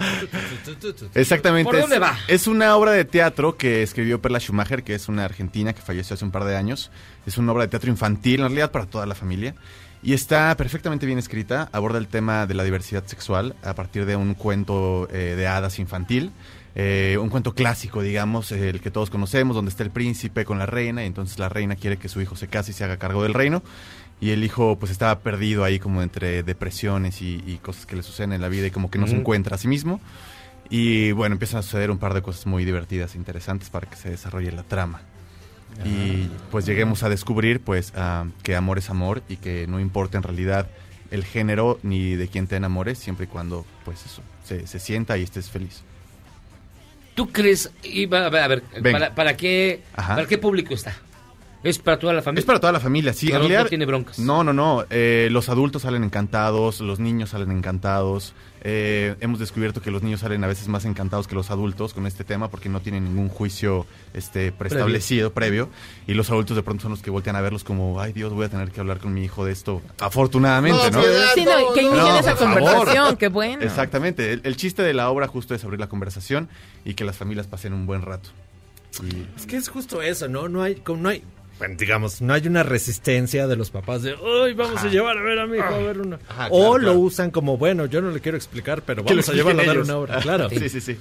Exactamente. ¿Por es- dónde va? Es una obra de teatro que escribió Perla Schumacher, que es una argentina que falleció hace un par de años. Es una obra de teatro infantil, en realidad para toda la familia. Y está perfectamente bien escrita. Aborda el tema de la diversidad sexual a partir de un cuento eh, de hadas infantil. Eh, un cuento clásico, digamos, eh, el que todos conocemos, donde está el príncipe con la reina y entonces la reina quiere que su hijo se case y se haga cargo del reino. Y el hijo pues estaba perdido ahí como entre depresiones y, y cosas que le suceden en la vida y como que no se encuentra a sí mismo. Y bueno, empiezan a suceder un par de cosas muy divertidas e interesantes para que se desarrolle la trama. Y pues lleguemos a descubrir pues ah, que amor es amor y que no importa en realidad el género ni de quién te enamores, siempre y cuando pues eso, se, se sienta y estés feliz. ¿Tú crees, y va- a ver, a ver, Venga. para, para qué, Ajá. para qué público está? ¿Es para toda la familia? Es para toda la familia, sí. No, en no tiene broncas. No, no, no. eh, los adultos salen encantados, los niños salen encantados. eh, hemos descubierto que los niños salen a veces más encantados que los adultos con este tema porque no tienen ningún juicio este, preestablecido, previo. Y los adultos de pronto son los que voltean a verlos como, ay Dios, voy a tener que hablar con mi hijo de esto. Afortunadamente, ¿no? Sí, no, que inicien esa por favor. conversación, qué bueno. Exactamente. El, el chiste de la obra justo es abrir la conversación y que las familias pasen un buen rato. Y Es que es justo eso, ¿no? No hay, como no hay, bueno, digamos, no hay una resistencia de los papás de, ¡ay, vamos a llevar a ver a mi hijo a ver una! Ajá, o lo claro. usan como, bueno, yo no le quiero explicar, pero vamos a llevarlo a dar una hora. Claro. Sí, sí, sí.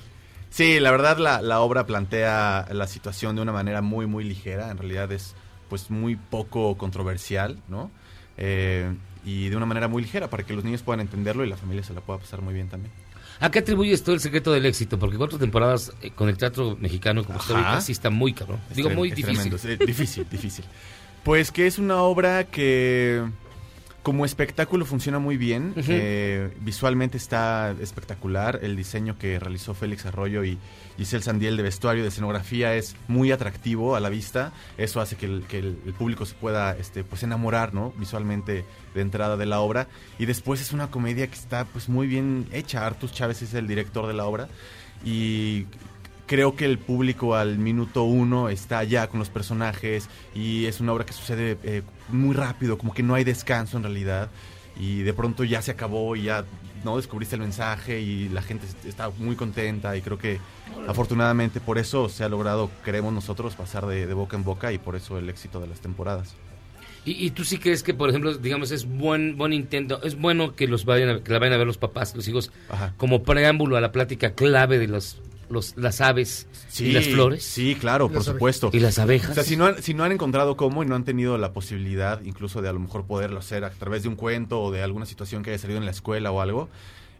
Sí, la verdad la, la obra plantea la situación de una manera muy, muy ligera. En realidad es pues muy poco controversial, ¿no? Eh, y de una manera muy ligera para que los niños puedan entenderlo y la familia se la pueda pasar muy bien también. ¿A qué atribuyes todo el secreto del éxito? Porque cuatro temporadas eh, con el teatro mexicano como está sí está muy cabrón. Es Digo, muy difícil. difícil, difícil. Pues que es una obra que Como espectáculo funciona muy bien, eh, visualmente está espectacular, el diseño que realizó Félix Arroyo y Giselle Sandiel de vestuario, de escenografía es muy atractivo a la vista, eso hace que el, que el- el público se pueda este, pues enamorar ¿no? visualmente de entrada de la obra. Y después es una comedia que está pues muy bien hecha, Artus Chávez es el director de la obra. Y creo que el público al minuto uno está ya con los personajes y es una obra que sucede eh, muy rápido, como que no hay descanso en realidad. Y de pronto ya se acabó y ya no descubriste el mensaje y la gente est- está muy contenta y creo que afortunadamente por eso se ha logrado, creemos nosotros, pasar de, de boca en boca y por eso el éxito de las temporadas. ¿Y, y tú sí crees que, por ejemplo, digamos, es buen buen intento, es bueno que los vayan a, que la vayan a ver los papás, los hijos, como preámbulo a la plática clave de los, los las aves y las flores? Sí, claro, por supuesto. ¿Y las abejas? O sea, si no, han, si no han encontrado cómo y no han tenido la posibilidad incluso de a lo mejor poderlo hacer a través de un cuento o de alguna situación que haya salido en la escuela o algo,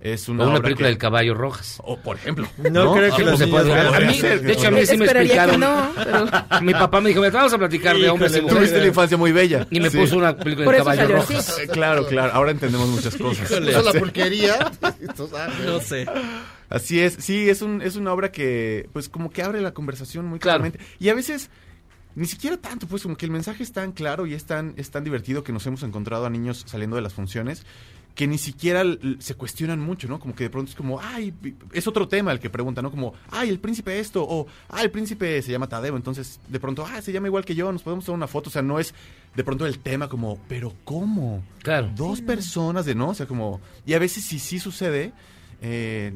es una, O una película que- del caballo rojas. O por ejemplo. No creo que Ah, los se puede ver. vean A mí, eso. de hecho, a mí sí me Esperaría que explicaron. no, pero- Mi papá me dijo, "Mira, te vamos a platicar de hombres y mujeres. tuviste la infancia muy bella. Y me Sí. puso una película Por del eso caballo salió rojas. Eh, Claro, claro. Ahora entendemos muchas cosas. Puso la ah, [laughs] No sé. Así es, sí, es, un, es una obra que, pues, como que abre la conversación muy claramente. Y a veces, ni siquiera tanto, pues, como que el mensaje es tan claro y es tan, es tan divertido que nos hemos encontrado a niños saliendo de las funciones que ni siquiera se cuestionan mucho, ¿no? Como que de pronto es como, ay, es otro tema el que pregunta, ¿no? Como, ay, el príncipe esto, o, ah, el príncipe se llama Tadeo, entonces, de pronto, ah, se llama igual que yo, nos podemos tomar una foto, o sea, no es de pronto el tema como, pero ¿cómo? Claro. Dos personas de, ¿no? O sea, como, y a veces sí, sí sucede, eh,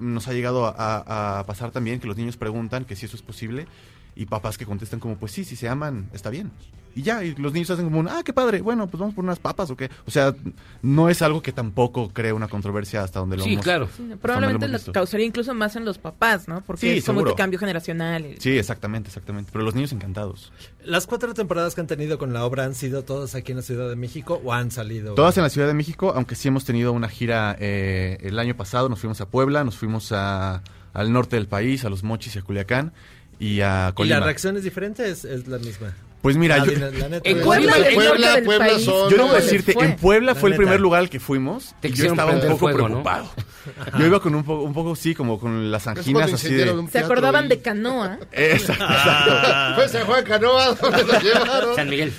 nos ha llegado a, a- a pasar también que los niños preguntan que si eso es posible y papás que contestan como, pues sí, si se aman, está bien. Y ya, y los niños hacen como, un, ah, qué padre, bueno, pues vamos por unas papas o qué. O sea, no es algo que tampoco cree una controversia hasta donde lo Sí, hemos- claro. lo Probablemente lo causaría incluso más en los papás, ¿no? Porque Sí, es como seguro. este cambio generacional. y- Sí, exactamente, exactamente. Pero los niños encantados. ¿Las cuatro temporadas que han tenido con la obra han sido todas aquí en la Ciudad de México o han salido? Todas en la Ciudad de México, aunque sí hemos tenido una gira eh, el año pasado, nos fuimos a Puebla, nos fuimos a, al norte del país, a Los Mochis y a Culiacán y a ¿Y Colima. la reacción es diferente? Es, es la misma. Pues mira, yo- dina- la neta, En la- Puebla, Puebla, el norte Puebla, del Puebla país, son- Yo ¿Cómo debo les decirte, fue? en Puebla La fue el primer lugar al que fuimos Te y yo estaba un poco fuego, ¿no? preocupado. [laughs] Yo iba con un poco, un poco sí, como con las anginas así de... Se acordaban y- de Canoa. [laughs] Exacto, exacto. [laughs] Fue San Juan Canoa donde lo llevaron. San Miguel.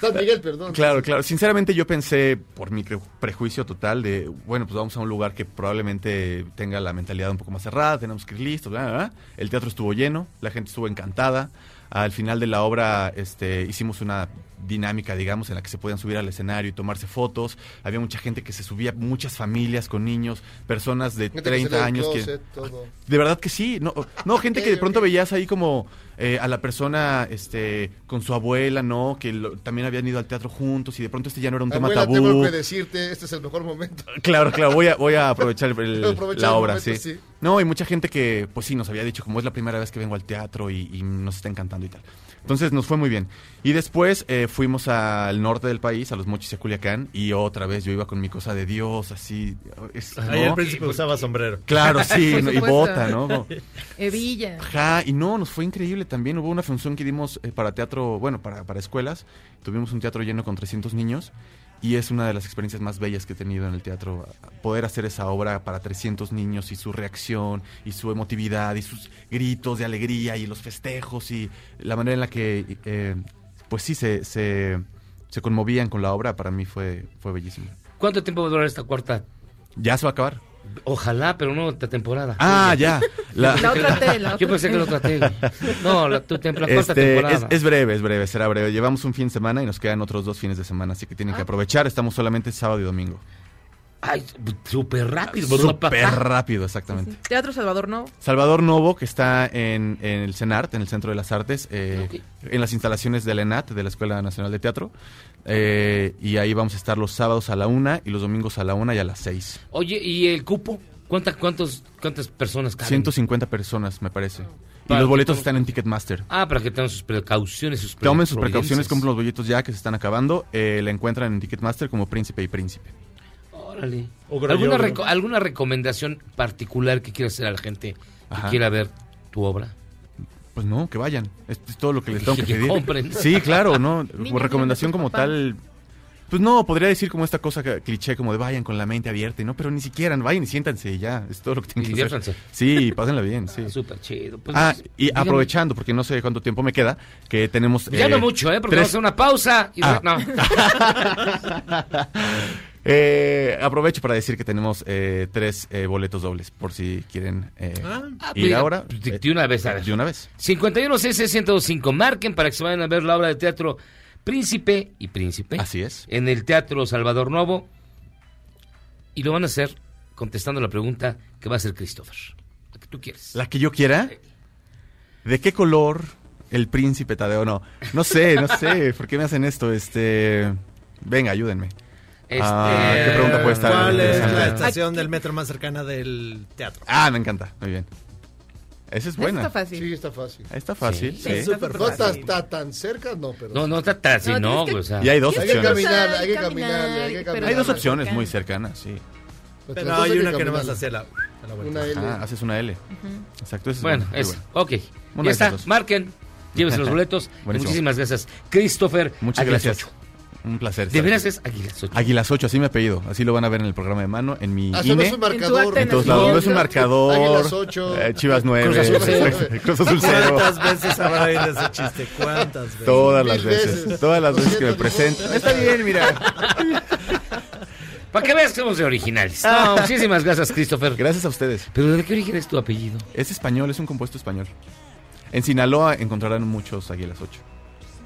San Miguel, perdón. Claro, claro. Sinceramente yo pensé, por mi pre- prejuicio total, de, bueno, pues vamos a un lugar que probablemente tenga la mentalidad un poco más cerrada, tenemos que ir listos, bla, bla, bla. El teatro estuvo lleno, la gente estuvo encantada. Al final de la obra este, hicimos una dinámica, digamos, en la que se podían subir al escenario y tomarse fotos. Había mucha gente que se subía, muchas familias con niños, personas de Gente que salió 30 del años que... closet, todo. De verdad que sí, no, no gente que de pronto veías ahí como eh, a la persona este con su abuela, ¿no? Que lo- también habían ido al teatro juntos y de pronto este ya no era un tema tabú. tengo que decirte, este es el mejor momento. [laughs] Claro, claro, voy a, voy a aprovechar el- el- [laughs] Aprovechar la el obra, momento, sí. sí. No, y mucha gente que, pues sí, nos había dicho, como es la primera vez que vengo al teatro y, y nos está encantando y tal. Entonces nos fue muy bien. Y después eh, fuimos al norte del país, a los Mochis y a Culiacán, y otra vez yo iba con mi cosa de Dios, así. es- Ahí ¿no? el príncipe usaba sombrero. Claro, sí, [laughs] y bota, ¿no? [laughs] Evilla. Ajá, y no, nos fue increíble también. Hubo una función que dimos eh, para teatro, bueno, para, para escuelas. Tuvimos un teatro lleno con 300 niños y es una de las experiencias más bellas que he tenido en el teatro. Poder hacer esa obra para 300 niños y su reacción y su emotividad y sus gritos de alegría y los festejos y la manera en la que, eh, pues sí, se, se, se conmovían con la obra, para mí fue, fue bellísimo. ¿Cuánto tiempo va a durar esta cuarta? Ya se va a acabar. Ojalá, pero no otra temporada. Ah, ya. La- La otra T, la Yo otra pensé que la otra T. güey. No, la, tu tem- la cuarta Este, temporada. es, es breve, es breve, será breve. Llevamos un fin de semana y nos quedan otros dos fines de semana, así que tienen Ah. que aprovechar. Estamos solamente sábado y domingo. Ay, súper rápido. Súper rápido, exactamente. Teatro Salvador Novo. Salvador Novo, que está en, en el CENART, en el Centro de las Artes, eh, en las instalaciones del ENAT, de la Escuela Nacional de Teatro. Eh, y ahí vamos a estar los sábados a la una y los domingos a la una y a las seis. Oye, ¿y el cupo? ¿Cuánta, cuántos, ¿Cuántas personas caben? 150 personas, me parece. Y los boletos están en Ticketmaster. Ah, para que tengan sus precauciones, sus Tomen sus precauciones, compren los boletos ya que se están acabando. Eh, la encuentran en Ticketmaster como Príncipe y Príncipe. Órale. ¿Alguna, y ogro. reco- ¿Alguna recomendación particular que quieras hacer a la gente que Ajá. quiera ver tu obra? Pues no, que vayan. Es, es todo lo que les tengo que [laughs] Que pedir. compren. Sí, claro, ¿no? [laughs] Por recomendación como tal, Pues no, podría decir como esta cosa que- cliché, como de vayan con la mente abierta, y ¿no? Pero ni siquiera, vayan y siéntanse y ya, es todo lo que tienen Y que hacer. Sí, pásenla bien, sí. [laughs] Súper chido. Pues, ah, y aprovechando, porque no sé cuánto tiempo me queda, que tenemos... Ya no mucho, ¿eh? Porque vamos a hacer una pausa y... Ah. No. Eh, aprovecho para decir que tenemos eh, tres eh, boletos dobles, por si quieren eh, Ah, ir mira, ahora. De, de una vez, a ver. De una vez. 51 Marquen para que se vayan a ver la obra de teatro Príncipe y Príncipe. Así es. En el Teatro Salvador Novo. Y lo van a hacer contestando la pregunta que va a hacer Christopher. La que tú quieres. ¿La que yo quiera? ¿De qué color el príncipe Tadeo? No, no sé, no sé. ¿Por qué me hacen esto? Este... Venga, ayúdenme. Este, Ah, ¿Qué pregunta puede estar? ¿Cuál es la estación del metro más cercana del teatro? Ah, me encanta. Muy bien. Esa es buena. Está fácil. Sí, está fácil. Está fácil, sí. Está Súper No está, fácil. está tan cerca, no, pero... No, no está tan así, No, no, tienes que- o sea. Y hay dos Hay que opciones. caminar, hay que Caminar, hay que caminar. Hay dos opciones muy cercanas, sí. Pero hay hay una que hacia la, a la vuelta. Una L. Ah, haces una L. Exacto. Bueno, es, bueno. ok. Una ya está, marquen, llévense los [laughs] boletos. Muchísimas gracias. Christopher. Muchas gracias. Un placer. De veras es Águilas 8. Águilas 8, así me apellido. Así lo van a ver en el programa de mano, en mi Ah, no es un marcador. En todos lados. No es un marcador. Águilas ocho. eh, Chivas 9. Cruz Azul cero. [laughs] Cruz Azul cero. ¿Cuántas veces habrá oído ese chiste? ¿Cuántas veces? Todas las veces. veces. Todas las veces que me 200 presentan. Está bien, mira. [laughs] Para que veas que somos de originales. No, muchísimas gracias, Christopher. Gracias a ustedes. ¿Pero de qué origen es tu apellido? Es español, es un compuesto español. En Sinaloa encontrarán muchos Águilas 8.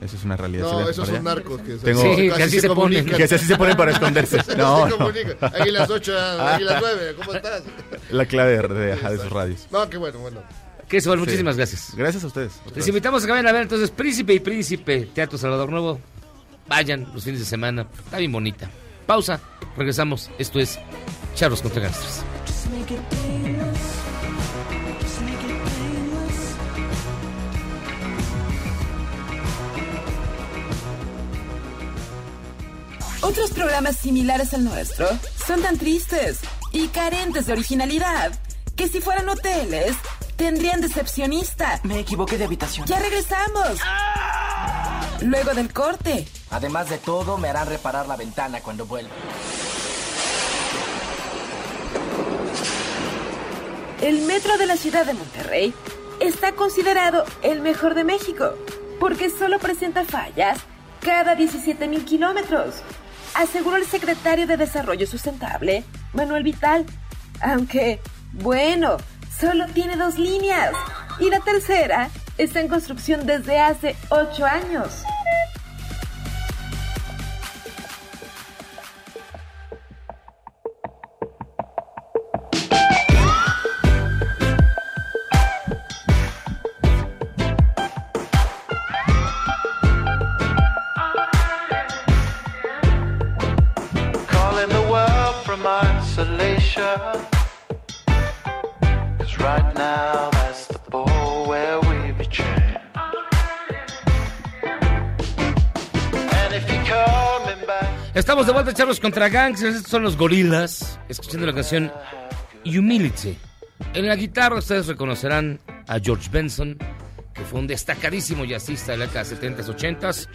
Eso es una realidad. No, ¿Se esos son allá? narcos que se- Tengo... Sí, que casi así se ponen. comunican. Que así se ponen para [laughs] esconderse. Se No, no. Águilas 8, Águilas 9, ¿cómo estás? La clave de, de, sus radios. No, qué bueno, bueno. Christopher, Sí. muchísimas gracias. Gracias a ustedes. Les invitamos a que vayan a ver entonces Príncipe y Príncipe, Teatro Salvador Nuevo. Vayan los fines de semana. Está bien bonita. Pausa. Regresamos. Esto es Charlos contra Gangsters. Otros programas similares al nuestro son tan tristes y carentes de originalidad que si fueran hoteles tendrían decepcionista. Me equivoqué de habitación. Ya regresamos. Luego del corte. Además de todo, me harán reparar la ventana cuando vuelva. El metro de la ciudad de Monterrey está considerado el mejor de México porque solo presenta fallas cada 17 mil kilómetros, aseguró el secretario de Desarrollo Sustentable, Manuel Vital. Aunque, bueno, solo tiene dos líneas y la tercera está en construcción desde hace ocho años. Charlos contra Gangsters. Estos son los gorilas. Escuchando la canción Humility. En la guitarra ustedes reconocerán a George Benson, que fue un destacadísimo jazzista de la década 70s, 80s.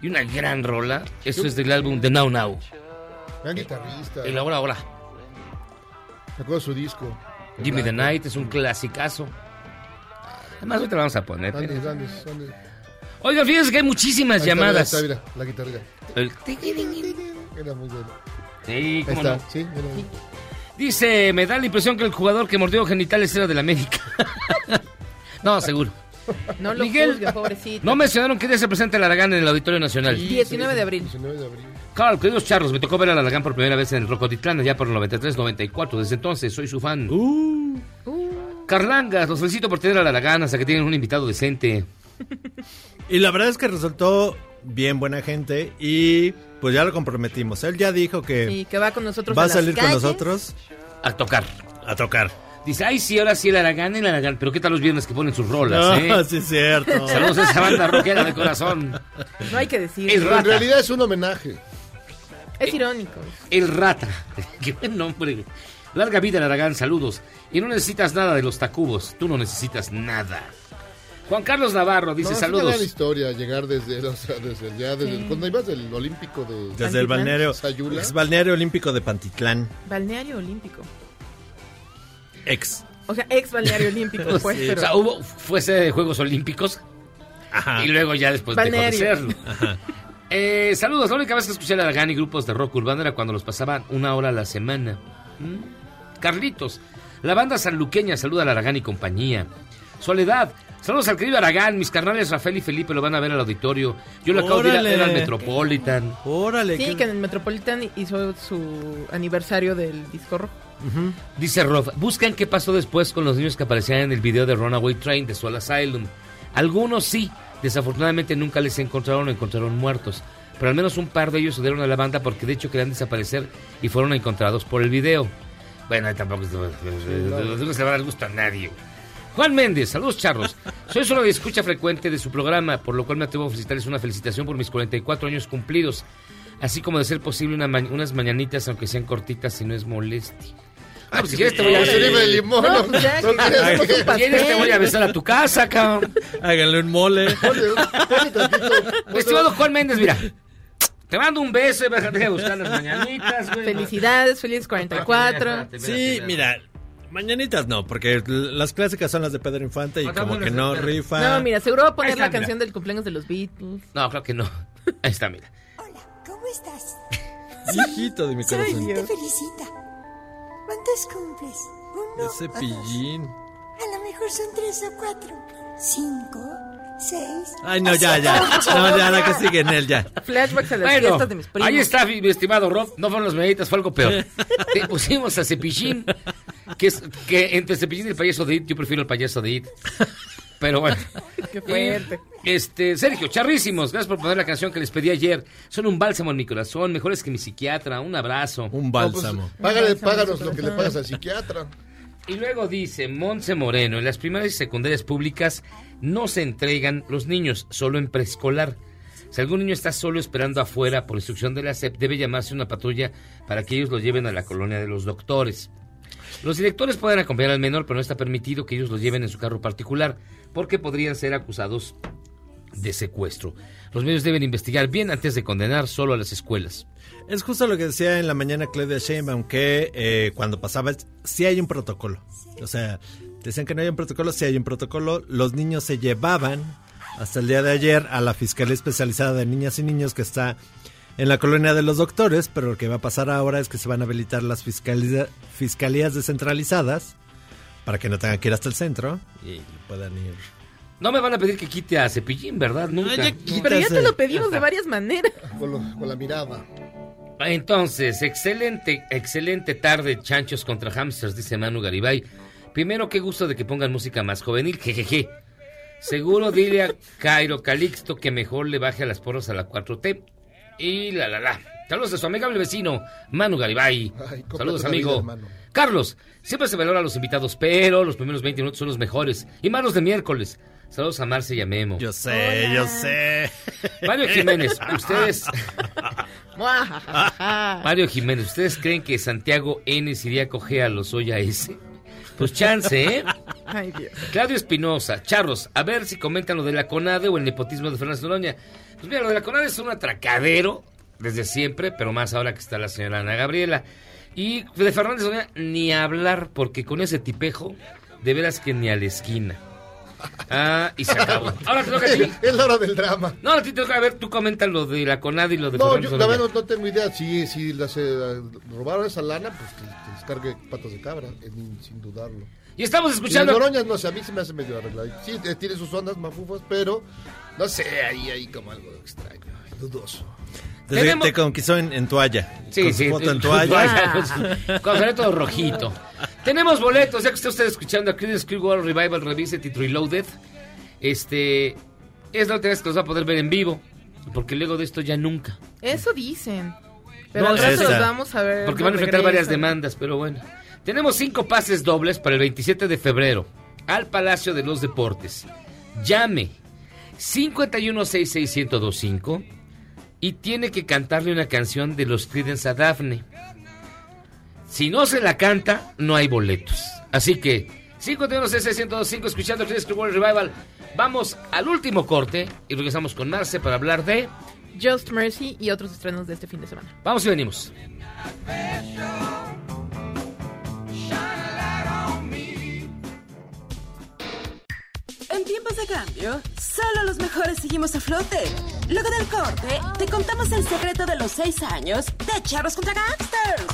Y una gran rola. Eso es del álbum The Now Now. Gran guitarrista. El ahora ahora. De su disco. Jimmy the Night es un clasicazo. Además, ahorita la vamos a poner. Grandes. Oigan, fíjense que hay muchísimas llamadas. ahí está, mira, la guitarrita. El- Era muy bueno. Sí, cómo está, no. sí, mira. Dice, me da la impresión que el jugador que mordió genitales era del América. [laughs] no, seguro. No lo Miguel, juzgue, pobrecito. No mencionaron que día se presenta el Aragán en el Auditorio Nacional. 19 de abril. 19 de abril. Claro, queridos charros, me tocó ver al Aragán por primera vez en el Rocotitlán, allá por el 93-94. Desde entonces soy su fan. Uh. Carlangas, los felicito por tener al Aragán hasta que tienen un invitado decente. [laughs] Y la verdad es que resultó bien buena gente y pues ya lo comprometimos. Él ya dijo que va con nosotros va a salir con nosotros A tocar. a tocar. Dice, ay, sí, ahora sí el Aragán, el Aragán. Pero ¿qué tal los viernes que ponen sus rolas, No, eh? [laughs] sí es cierto. Saludos a esa banda rockera de corazón. No hay que decir. El rata. en realidad es un homenaje. Es irónico. El Rata. [laughs] Qué buen nombre. Larga vida, el Aragán, saludos. Y no necesitas nada de los Tacubos. Tú no necesitas nada. Juan Carlos Navarro dice No, es una saludos. gran historia llegar desde, o sea, desde ya, desde Sí. cuando ibas del Olímpico de... Desde el balneario, Sayula. es balneario olímpico de Pantitlán, Balneario olímpico. ex. O sea, ex balneario olímpico, [laughs] pues, Sí, pero... O sea, hubo, fue sede de Juegos Olímpicos y luego ya después Balneario. dejó de serlo. [laughs] Eh, saludos, la única vez que escuché a Aragán y grupos de rock urbano era cuando los pasaban una hora a la semana. ¿Mm? Carlitos, la banda sanluqueña saluda a Aragán y compañía. Soledad, saludos al querido Aragán, mis carnales Rafael y Felipe lo van a ver al auditorio. Yo lo acabo de ir a ver al Metropolitan. Órale, Sí, que en el Metropolitan hizo su aniversario del disco rojo. Dice Rob, buscan qué pasó después con los niños que aparecían en el video de Runaway Train de Soul Asylum. Algunos sí, desafortunadamente nunca les encontraron o encontraron muertos. Pero al menos un par de ellos se dieron a la banda porque de hecho querían desaparecer y fueron encontrados por el video. Bueno, ahí tampoco se le va a dar gusto a nadie. Juan Méndez, saludos charros. Soy solo de escucha frecuente de su programa, por lo cual me atrevo a felicitarles una felicitación por mis 44 años cumplidos. Así como de ser posible una ma- unas mañanitas, aunque sean cortitas, si no es molestia. Ah, pues si quieres te voy a de limón, No, pues ya, no que- quieres Ay, que- un pastel. ¿Quieres te voy a besar a tu casa, cabrón? Háganle un mole. Estimado Juan Méndez, mira. Te mando un beso y déjate a buscar las mañanitas, güey. Felicidades, feliz 44. Sí, mira, mañanitas no, porque las clásicas son las de Pedro Infante y como que no Pedro. rifa. No, mira, seguro va a poner está, la mira. canción del cumpleaños de los Beatles. No, creo que no. [laughs] Ahí está, mira. ¿Cómo estás? [laughs] Hijito de mi Soy corazón. te felicita. ¿Cuántos cumples? Uno. Ese pillín. A lo mejor son tres o cuatro. Cinco, seis. Ay, no, ya, ya. No, ya, la que sigue en él, ya. Flashbacks a las Bueno, fiestas de mis primos. ahí está, mi mi estimado Rob. No fueron las mañanitas, fue algo peor. Te pusimos a Cepillín, que es que entre Cepillín y el payaso de It, yo prefiero el payaso de It. Pero bueno. [laughs] Qué fuerte. Este, Sergio, charrísimos. Gracias por poner la canción que les pedí ayer. Son un bálsamo en mi corazón, mejores que mi psiquiatra. Un abrazo. Un bálsamo. Págale, páganos lo que le pagas al psiquiatra. Y luego dice Monse Moreno, en las primarias y secundarias públicas no se entregan los niños, solo en preescolar. Si algún niño está solo esperando afuera por instrucción de la SEP, debe llamarse una patrulla para que ellos lo lleven a la colonia de los doctores. Los directores pueden acompañar al menor, pero no está permitido que ellos lo lleven en su carro particular, porque podrían ser acusados de secuestro. Los medios deben investigar bien antes de condenar solo a las escuelas. Es justo lo que decía en la mañana Claudia Sheinbaum, que eh, cuando pasaba, sí hay un protocolo. O sea, decían que no hay un protocolo, sí hay un protocolo. Los niños se llevaban hasta el día de ayer a la Fiscalía Especializada de Niñas y Niños que está en la colonia de los doctores, pero lo que va a pasar ahora es que se van a habilitar las fiscalía- fiscalías descentralizadas para que no tengan que ir hasta el centro y puedan ir. No me van a pedir que quite a Cepillín, ¿verdad? Nunca. Pero ya te lo pedimos de varias maneras. Con, lo- con la mirada. Entonces, excelente, excelente tarde, chanchos contra hamsters, dice Manu Garibay. Primero, qué gusto de que pongan música más juvenil, jejeje. Seguro dile a Cairo Calixto que mejor le baje a las porras a la 4T. Y la la la. Saludos a su amigable vecino, Manu Garibay. Saludos, vida, amigo. Carlos, siempre se valora a los invitados, pero los primeros 20 minutos son los mejores. Y más los de miércoles. Saludos a Marce y a Memo. Yo sé, yo sé. Mario Jiménez, ustedes. [laughs] Mario Jiménez, ¿ustedes creen que Santiago N iría a coger a los Oya S? Pues chance, ¿eh? [laughs] Ay, Dios. Claudio Espinosa, Charros, a ver si comentan lo de la CONADE o el nepotismo de Fernández Noroña. Pues mira, lo de la CONADE es un atracadero desde siempre, pero más ahora que está la señora Ana Gabriela. Y de Fernández Noroña ni hablar, porque con ese tipejo, de veras que ni a la esquina. Ah, y se acabó. Ahora te toca a ti. [laughs] Es la hora del drama. No, a ti te toca a ver, tú comentas lo de la CONADE y lo de No, yo la Noroña. verdad no, no tengo idea. Si, si las, eh, robaron esa lana, pues que, que descargue patas de cabra, eh, sin dudarlo. Y estamos escuchando- Y las Noroñas, no sé, a mí se me hace medio arreglado. Sí, eh, tiene sus ondas mafufas, pero no sé, ahí hay como algo extraño, dudoso. Que Tenemos- te conquistó en, en toalla. Sí, con su sí. foto en [laughs] con toalla. con su- todo rojito. Tenemos boletos, ya que está usted escuchando a Creedence Clearwater Revival Revisited y Reloaded. Este. Es la última vez que los va a poder ver en vivo. Porque luego de esto ya nunca. Eso dicen. Pero No, al los vamos a ver. Porque van a enfrentar varias demandas, pero bueno. Tenemos cinco pases dobles para el 27 de febrero al Palacio de los Deportes. Llame 5166125 y tiene que cantarle una canción de los Creedence a Daphne. Si no se la canta, no hay boletos. Así que 5166125 escuchando Creedence Clearwater Revival Vamos al último corte y regresamos con Marce para hablar de... Just Mercy y otros estrenos de este fin de semana. Vamos y venimos. En tiempos de cambio, solo los mejores seguimos a flote. Luego del corte, te contamos el secreto de los seis años de Charros contra Gangsters.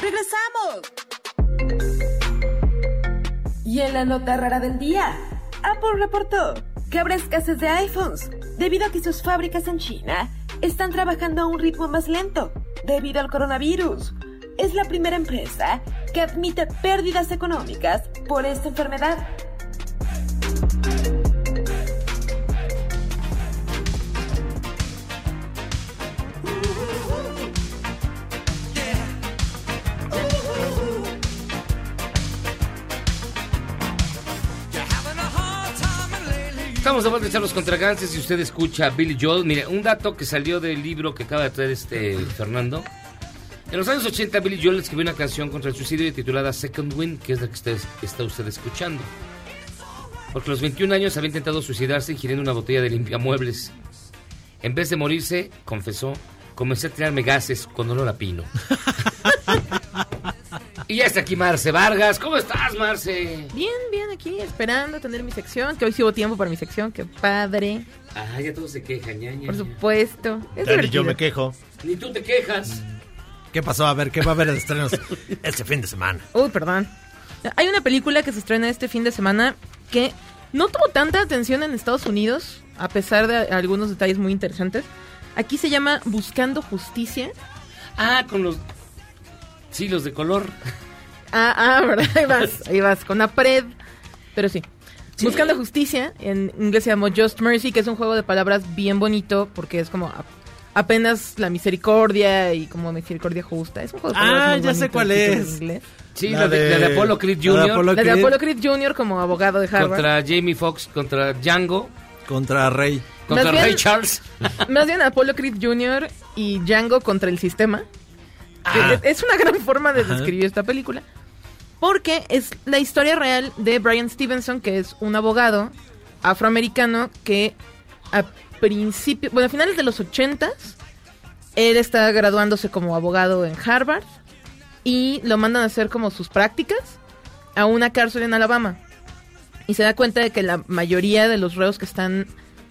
¡Regresamos! Y en la nota rara del día, Apple reportó que habrá escasez de iPhones debido a que sus fábricas en China están trabajando a un ritmo más lento debido al coronavirus. Es la primera empresa que admite pérdidas económicas por esta enfermedad. Estamos de vuelta a echarlos contra Gangsters y usted escucha Billy Joel. Mire, un dato que salió del libro que acaba de traer este Fernando. En los años 80, Billy Joel escribió una canción contra el suicidio titulada Second Wind, que es la que usted, está usted escuchando. Porque a los 21 años había intentado suicidarse ingiriendo una botella de limpiamuebles. En vez de morirse, confesó, comencé a tirarme gases con olor a pino. [laughs] y ya está aquí Marce Vargas. ¿Cómo estás, Marce? Bien, bien, aquí esperando tener mi sección, que hoy sí hubo tiempo para mi sección, qué padre. Ah, ya todos se quejan, ñaña. Por supuesto. Es divertido. yo me quejo. Ni tú te quejas. ¿Qué pasó? A ver, ¿qué va a haber de estrenos este fin de semana? Uy, perdón. Hay una película que se estrena este fin de semana que no tuvo tanta atención en Estados Unidos, a pesar de algunos detalles muy interesantes. Aquí se llama Buscando Justicia. Ah, con los... Sí, los de color. Ah, ah, ¿verdad? Ahí vas, [laughs] ahí vas, con Apred. Pero sí. Buscando Justicia, en inglés se llamó Just Mercy, que es un juego de palabras bien bonito, porque es como apenas la misericordia y como misericordia justa. Es un juego de palabras Ah, muy ya sé cuál en es. inglés. Sí, la, de, la de Apollo Creed La de Jr. Apollo La de Creed. Apollo Creed Jr. como abogado de Harvard. contra Jamie Foxx, contra Django, Contra Rey. contra Más bien- Ray Charles. [laughs] Más bien Apollo Creed Jr. y Django contra el sistema. Ah. Es- una gran forma de Ajá. describir esta película. Porque es la historia real de Brian Stevenson, que es un abogado afroamericano que a principios, bueno, a finales de los ochentas, él está graduándose como abogado en Harvard y lo mandan a hacer como sus prácticas a una cárcel en Alabama. Y se da cuenta de que la mayoría de los reos que están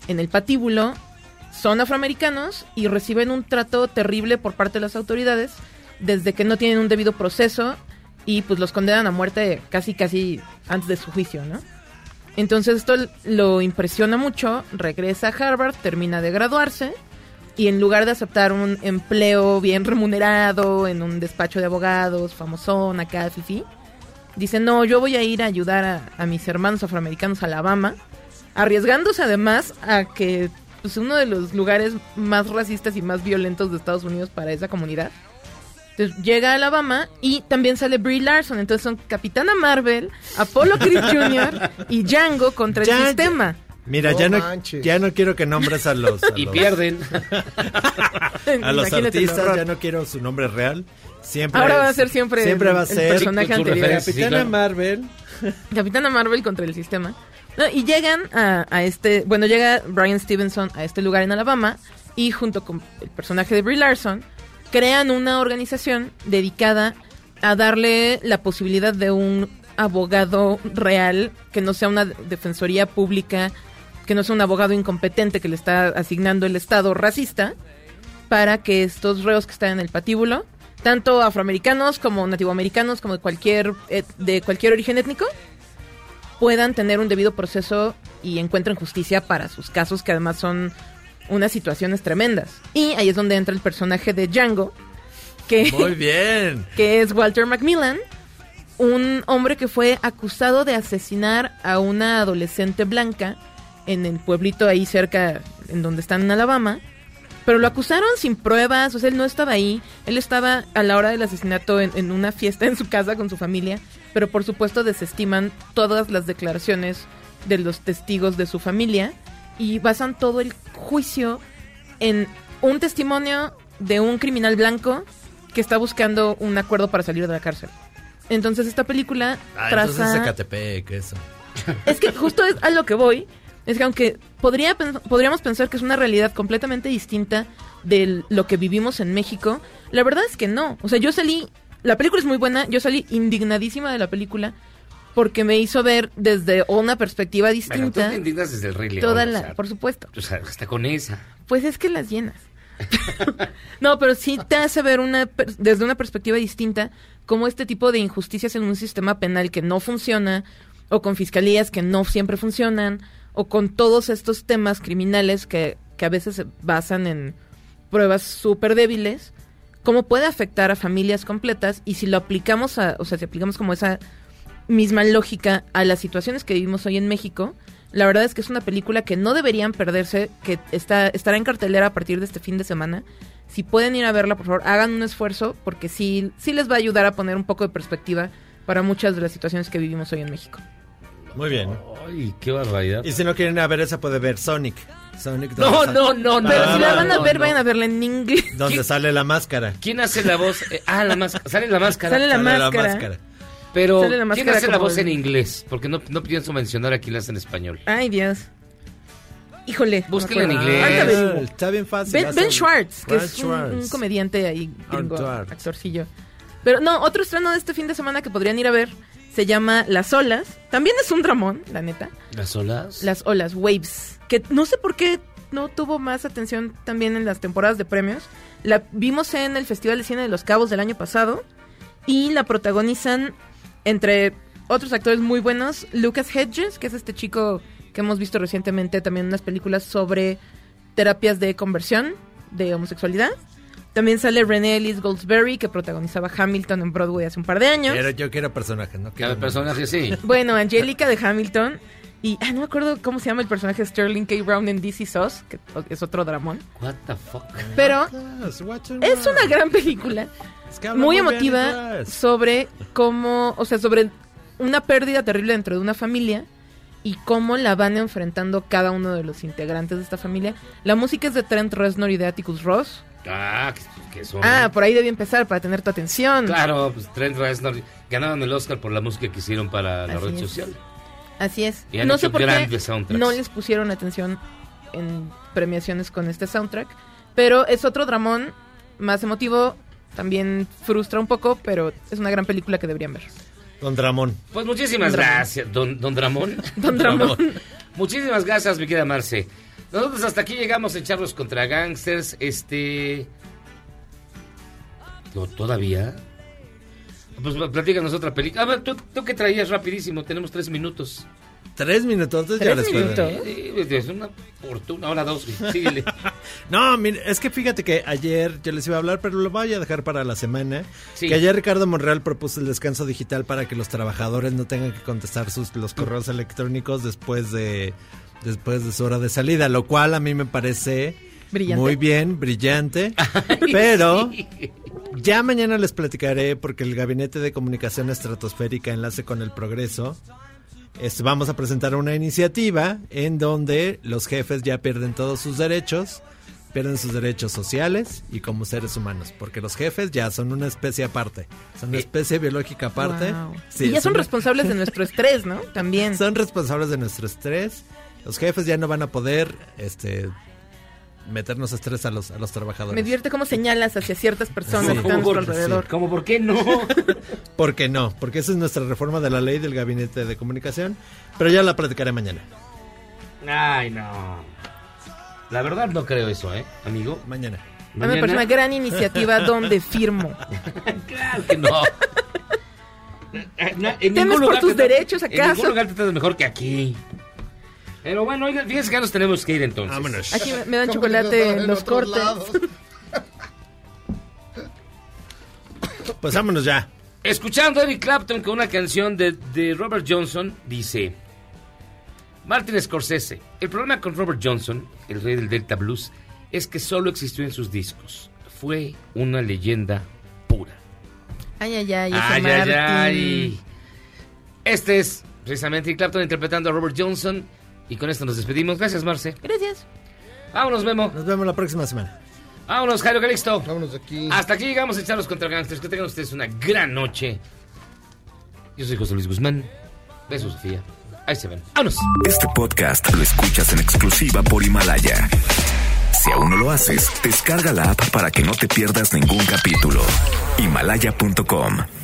en el patíbulo son afroamericanos y reciben un trato terrible por parte de las autoridades desde que no tienen un debido proceso y pues los condenan a muerte casi casi antes de su juicio, ¿no? Entonces esto lo impresiona mucho, regresa a Harvard, termina de graduarse y en lugar de aceptar un empleo bien remunerado en un despacho de abogados, famosón, acá, fifi, dice, no, yo voy a ir a ayudar a, a mis hermanos afroamericanos a Alabama, arriesgándose además a que pues, uno de los lugares más racistas y más violentos de Estados Unidos para esa comunidad. Entonces llega a Alabama y también sale Brie Larson. Entonces son Capitana Marvel, Apollo Creed [laughs] Jr. y Django contra el Ya, sistema. Mira, No ya, no, manches. ya no quiero que nombres a los... a Y los- pierden. [laughs] A los Imagínate el artistas ya no quiero su nombre real. Siempre Ahora es- va a ser siempre siempre el- va a el ser personaje con su anterior. Sí, Capitana claro. Marvel. [laughs] Capitana Marvel contra el sistema. No, y llegan a, a este, bueno, llega Brian Stevenson a este lugar en Alabama y junto con el personaje de Brie Larson crean una organización dedicada a darle la posibilidad de un abogado real que no sea una defensoría pública, que no sea un abogado incompetente que le está asignando el Estado racista para que estos reos que están en el patíbulo, tanto afroamericanos como nativoamericanos, como de cualquier, et- de cualquier origen étnico, puedan tener un debido proceso y encuentren justicia para sus casos, que además son unas situaciones tremendas. Y ahí es donde entra el personaje de Django, que, Muy [laughs] bien. que es Walter Macmillan, un hombre que fue acusado de asesinar a una adolescente blanca en el pueblito ahí cerca, en donde están en Alabama. Pero lo acusaron sin pruebas, o sea, él no estaba ahí. Él estaba a la hora del asesinato en, en una fiesta en su casa con su familia. Pero por supuesto desestiman todas las declaraciones de los testigos de su familia y basan todo el juicio en un testimonio de un criminal blanco que está buscando un acuerdo para salir de la cárcel. Entonces esta película Ah, traza... entonces Zacatepec, eso. Es que justo es a lo que voy. Es que aunque podría, podríamos pensar que es una realidad completamente distinta de lo que vivimos en México, la verdad es que no. O sea, yo salí, la película es muy buena, yo salí indignadísima de la película porque me hizo ver desde una perspectiva Bueno, tú distinta te indignas desde el Rey León. toda o la, sea, por supuesto. o sea, hasta con esa. Pues es que las llenas. [laughs] [laughs] no, pero sí te hace ver una desde una perspectiva distinta cómo este tipo de injusticias en un sistema penal que no funciona o con fiscalías que no siempre funcionan o con todos estos temas criminales que, que a veces se basan en pruebas súper débiles, cómo puede afectar a familias completas y si lo aplicamos a, o sea, si aplicamos como esa misma lógica a las situaciones que vivimos hoy en México, la verdad es que es una película que no deberían perderse, que está, estará en cartelera a partir de este fin de semana. Si pueden ir a verla, por favor, hagan un esfuerzo porque sí, sí les va a ayudar a poner un poco de perspectiva para muchas de las situaciones que vivimos hoy en México. Muy bien. Ay, qué barbaridad. Y si no quieren ir a ver esa, puede ver Sonic. Sonic No, no, no, no. Pero si la no, van a no, ver, no. vayan a verla en inglés. Donde sale la máscara. ¿Quién hace la voz? Eh, ah, la máscara. Sale la máscara. Sale la Sale la máscara. máscara. Pero, Sale la ¿quién máscara hace la voz en inglés? Porque no, no pienso mencionar a quién la hace en español. Ay, Dios. Híjole. no Búsquenla en inglés. Ah, Está bien fácil. Ben, Ben Schwartz, que es un, Schwartz. un comediante ahí gringo, actorcillo. Pero no, otro estreno de este fin de semana que podrían ir a ver se llama Las Olas. También es un dramón, la neta. ¿Las olas? Las Olas, Waves. Que no sé por qué no tuvo más atención también en las temporadas de premios. La vimos en el Festival de Cine de los Cabos del año pasado. Y la protagonizan, entre otros actores muy buenos, Lucas Hedges, que es este chico que hemos visto recientemente también en unas películas sobre terapias de conversión de homosexualidad. También sale Renee Ellis Goldsberry, que protagonizaba Hamilton en Broadway hace un par de años. Quiero- yo quiero personajes, ¿no? Cada personaje, sí. [laughs] Bueno, Angélica de Hamilton. Y ah, no me acuerdo cómo se llama el personaje Sterling K. Brown en DC Sauce, que es otro dramón. What the fuck? Pero es una gran película, Es que habla muy emotiva sobre cómo, o sea, sobre una pérdida terrible dentro de una familia y cómo la van enfrentando cada uno de los integrantes de esta familia. La música es de Trent Reznor y de Atticus Ross. Ah, que, que son... Ah, por ahí debí empezar para tener tu atención. Claro, pues Trent Reznor ganaron el Oscar por la música que hicieron para la Así red es. social. Así es. Y han no hecho sé por qué soundtracks. no les pusieron atención en premiaciones con este soundtrack, pero es otro dramón más emotivo, también frustra un poco, pero es una gran película que deberían ver. Don Dramón. Pues muchísimas Don Dramón. gracias, don, don Dramón. [laughs] Don Dramón. Muchísimas gracias, mi querida Marce. Nosotros hasta aquí llegamos en Charlos contra Gangsters. Este. ¿No, ¿Todavía? Pues platícanos otra película. A ver, ¿tú, tú qué traías rapidísimo? Tenemos tres minutos. Tres minutos, ya ¿Tres les puedo- minutos? Sí, es una fortuna, ahora dos. güey. Síguele. [laughs] No, mire, es que fíjate que ayer yo les iba a hablar, pero lo voy a dejar para la semana. Sí. Que ayer Ricardo Monreal propuso el descanso digital para que los trabajadores no tengan que contestar sus los correos electrónicos después de después de su hora de salida, lo cual a mí me parece Brillante. muy bien, brillante, [laughs] pero ya mañana les platicaré porque el Gabinete de Comunicación Estratosférica Enlace con el Progreso este, vamos a presentar una iniciativa en donde los jefes ya pierden todos sus derechos, pierden sus derechos sociales y como seres humanos, porque los jefes ya son una especie aparte, son una especie biológica aparte. Wow. Sí, y ya son una- responsables de nuestro estrés, ¿no? [laughs] También. Son responsables de nuestro estrés. Los jefes ya no van a poder este meternos estrés a los, a los trabajadores. Me divierte cómo señalas hacia ciertas personas Sí. que están a ¿Cómo nuestro alrededor. ¿Cómo por qué no? [laughs] ¿Por qué no? Porque esa es nuestra reforma de la ley del Gabinete de Comunicación. Pero ya la platicaré mañana. Ay, no. La verdad no creo eso, ¿eh, amigo? Mañana. A mí me parece una gran iniciativa donde firmo. [laughs] Claro que no. En ¿Temes ningún por lugar tus te- derechos, En ningún lugar te tratas mejor que aquí. Pero bueno, oigan, fíjense que ya nos tenemos que ir entonces. Vámonos. Aquí me- dan chocolate en los cortes. [laughs] Pues vámonos ya. Escuchando a Eric Clapton con una canción de, de Robert Johnson, dice... Martin Scorsese, el problema con Robert Johnson, el rey del Delta Blues, es que solo existió en sus discos. Fue una leyenda pura. Ay, ay, ay, ese Ay, ay, ay. Este es precisamente Eric Clapton interpretando a Robert Johnson. Y con esto nos despedimos. Gracias, Marce. Gracias. Vámonos, Memo. Nos vemos la próxima semana. Vámonos, Jairo Calixto. Vámonos de aquí. Hasta aquí llegamos a echarlos contra gangsters. Que tengan ustedes una gran noche. Yo soy José Luis Guzmán. Besos, Sofía. Ahí se ven. ¡Vámonos! Este podcast lo escuchas en exclusiva por Himalaya. Si aún no lo haces, descarga la app para que no te pierdas ningún capítulo. Himalaya.com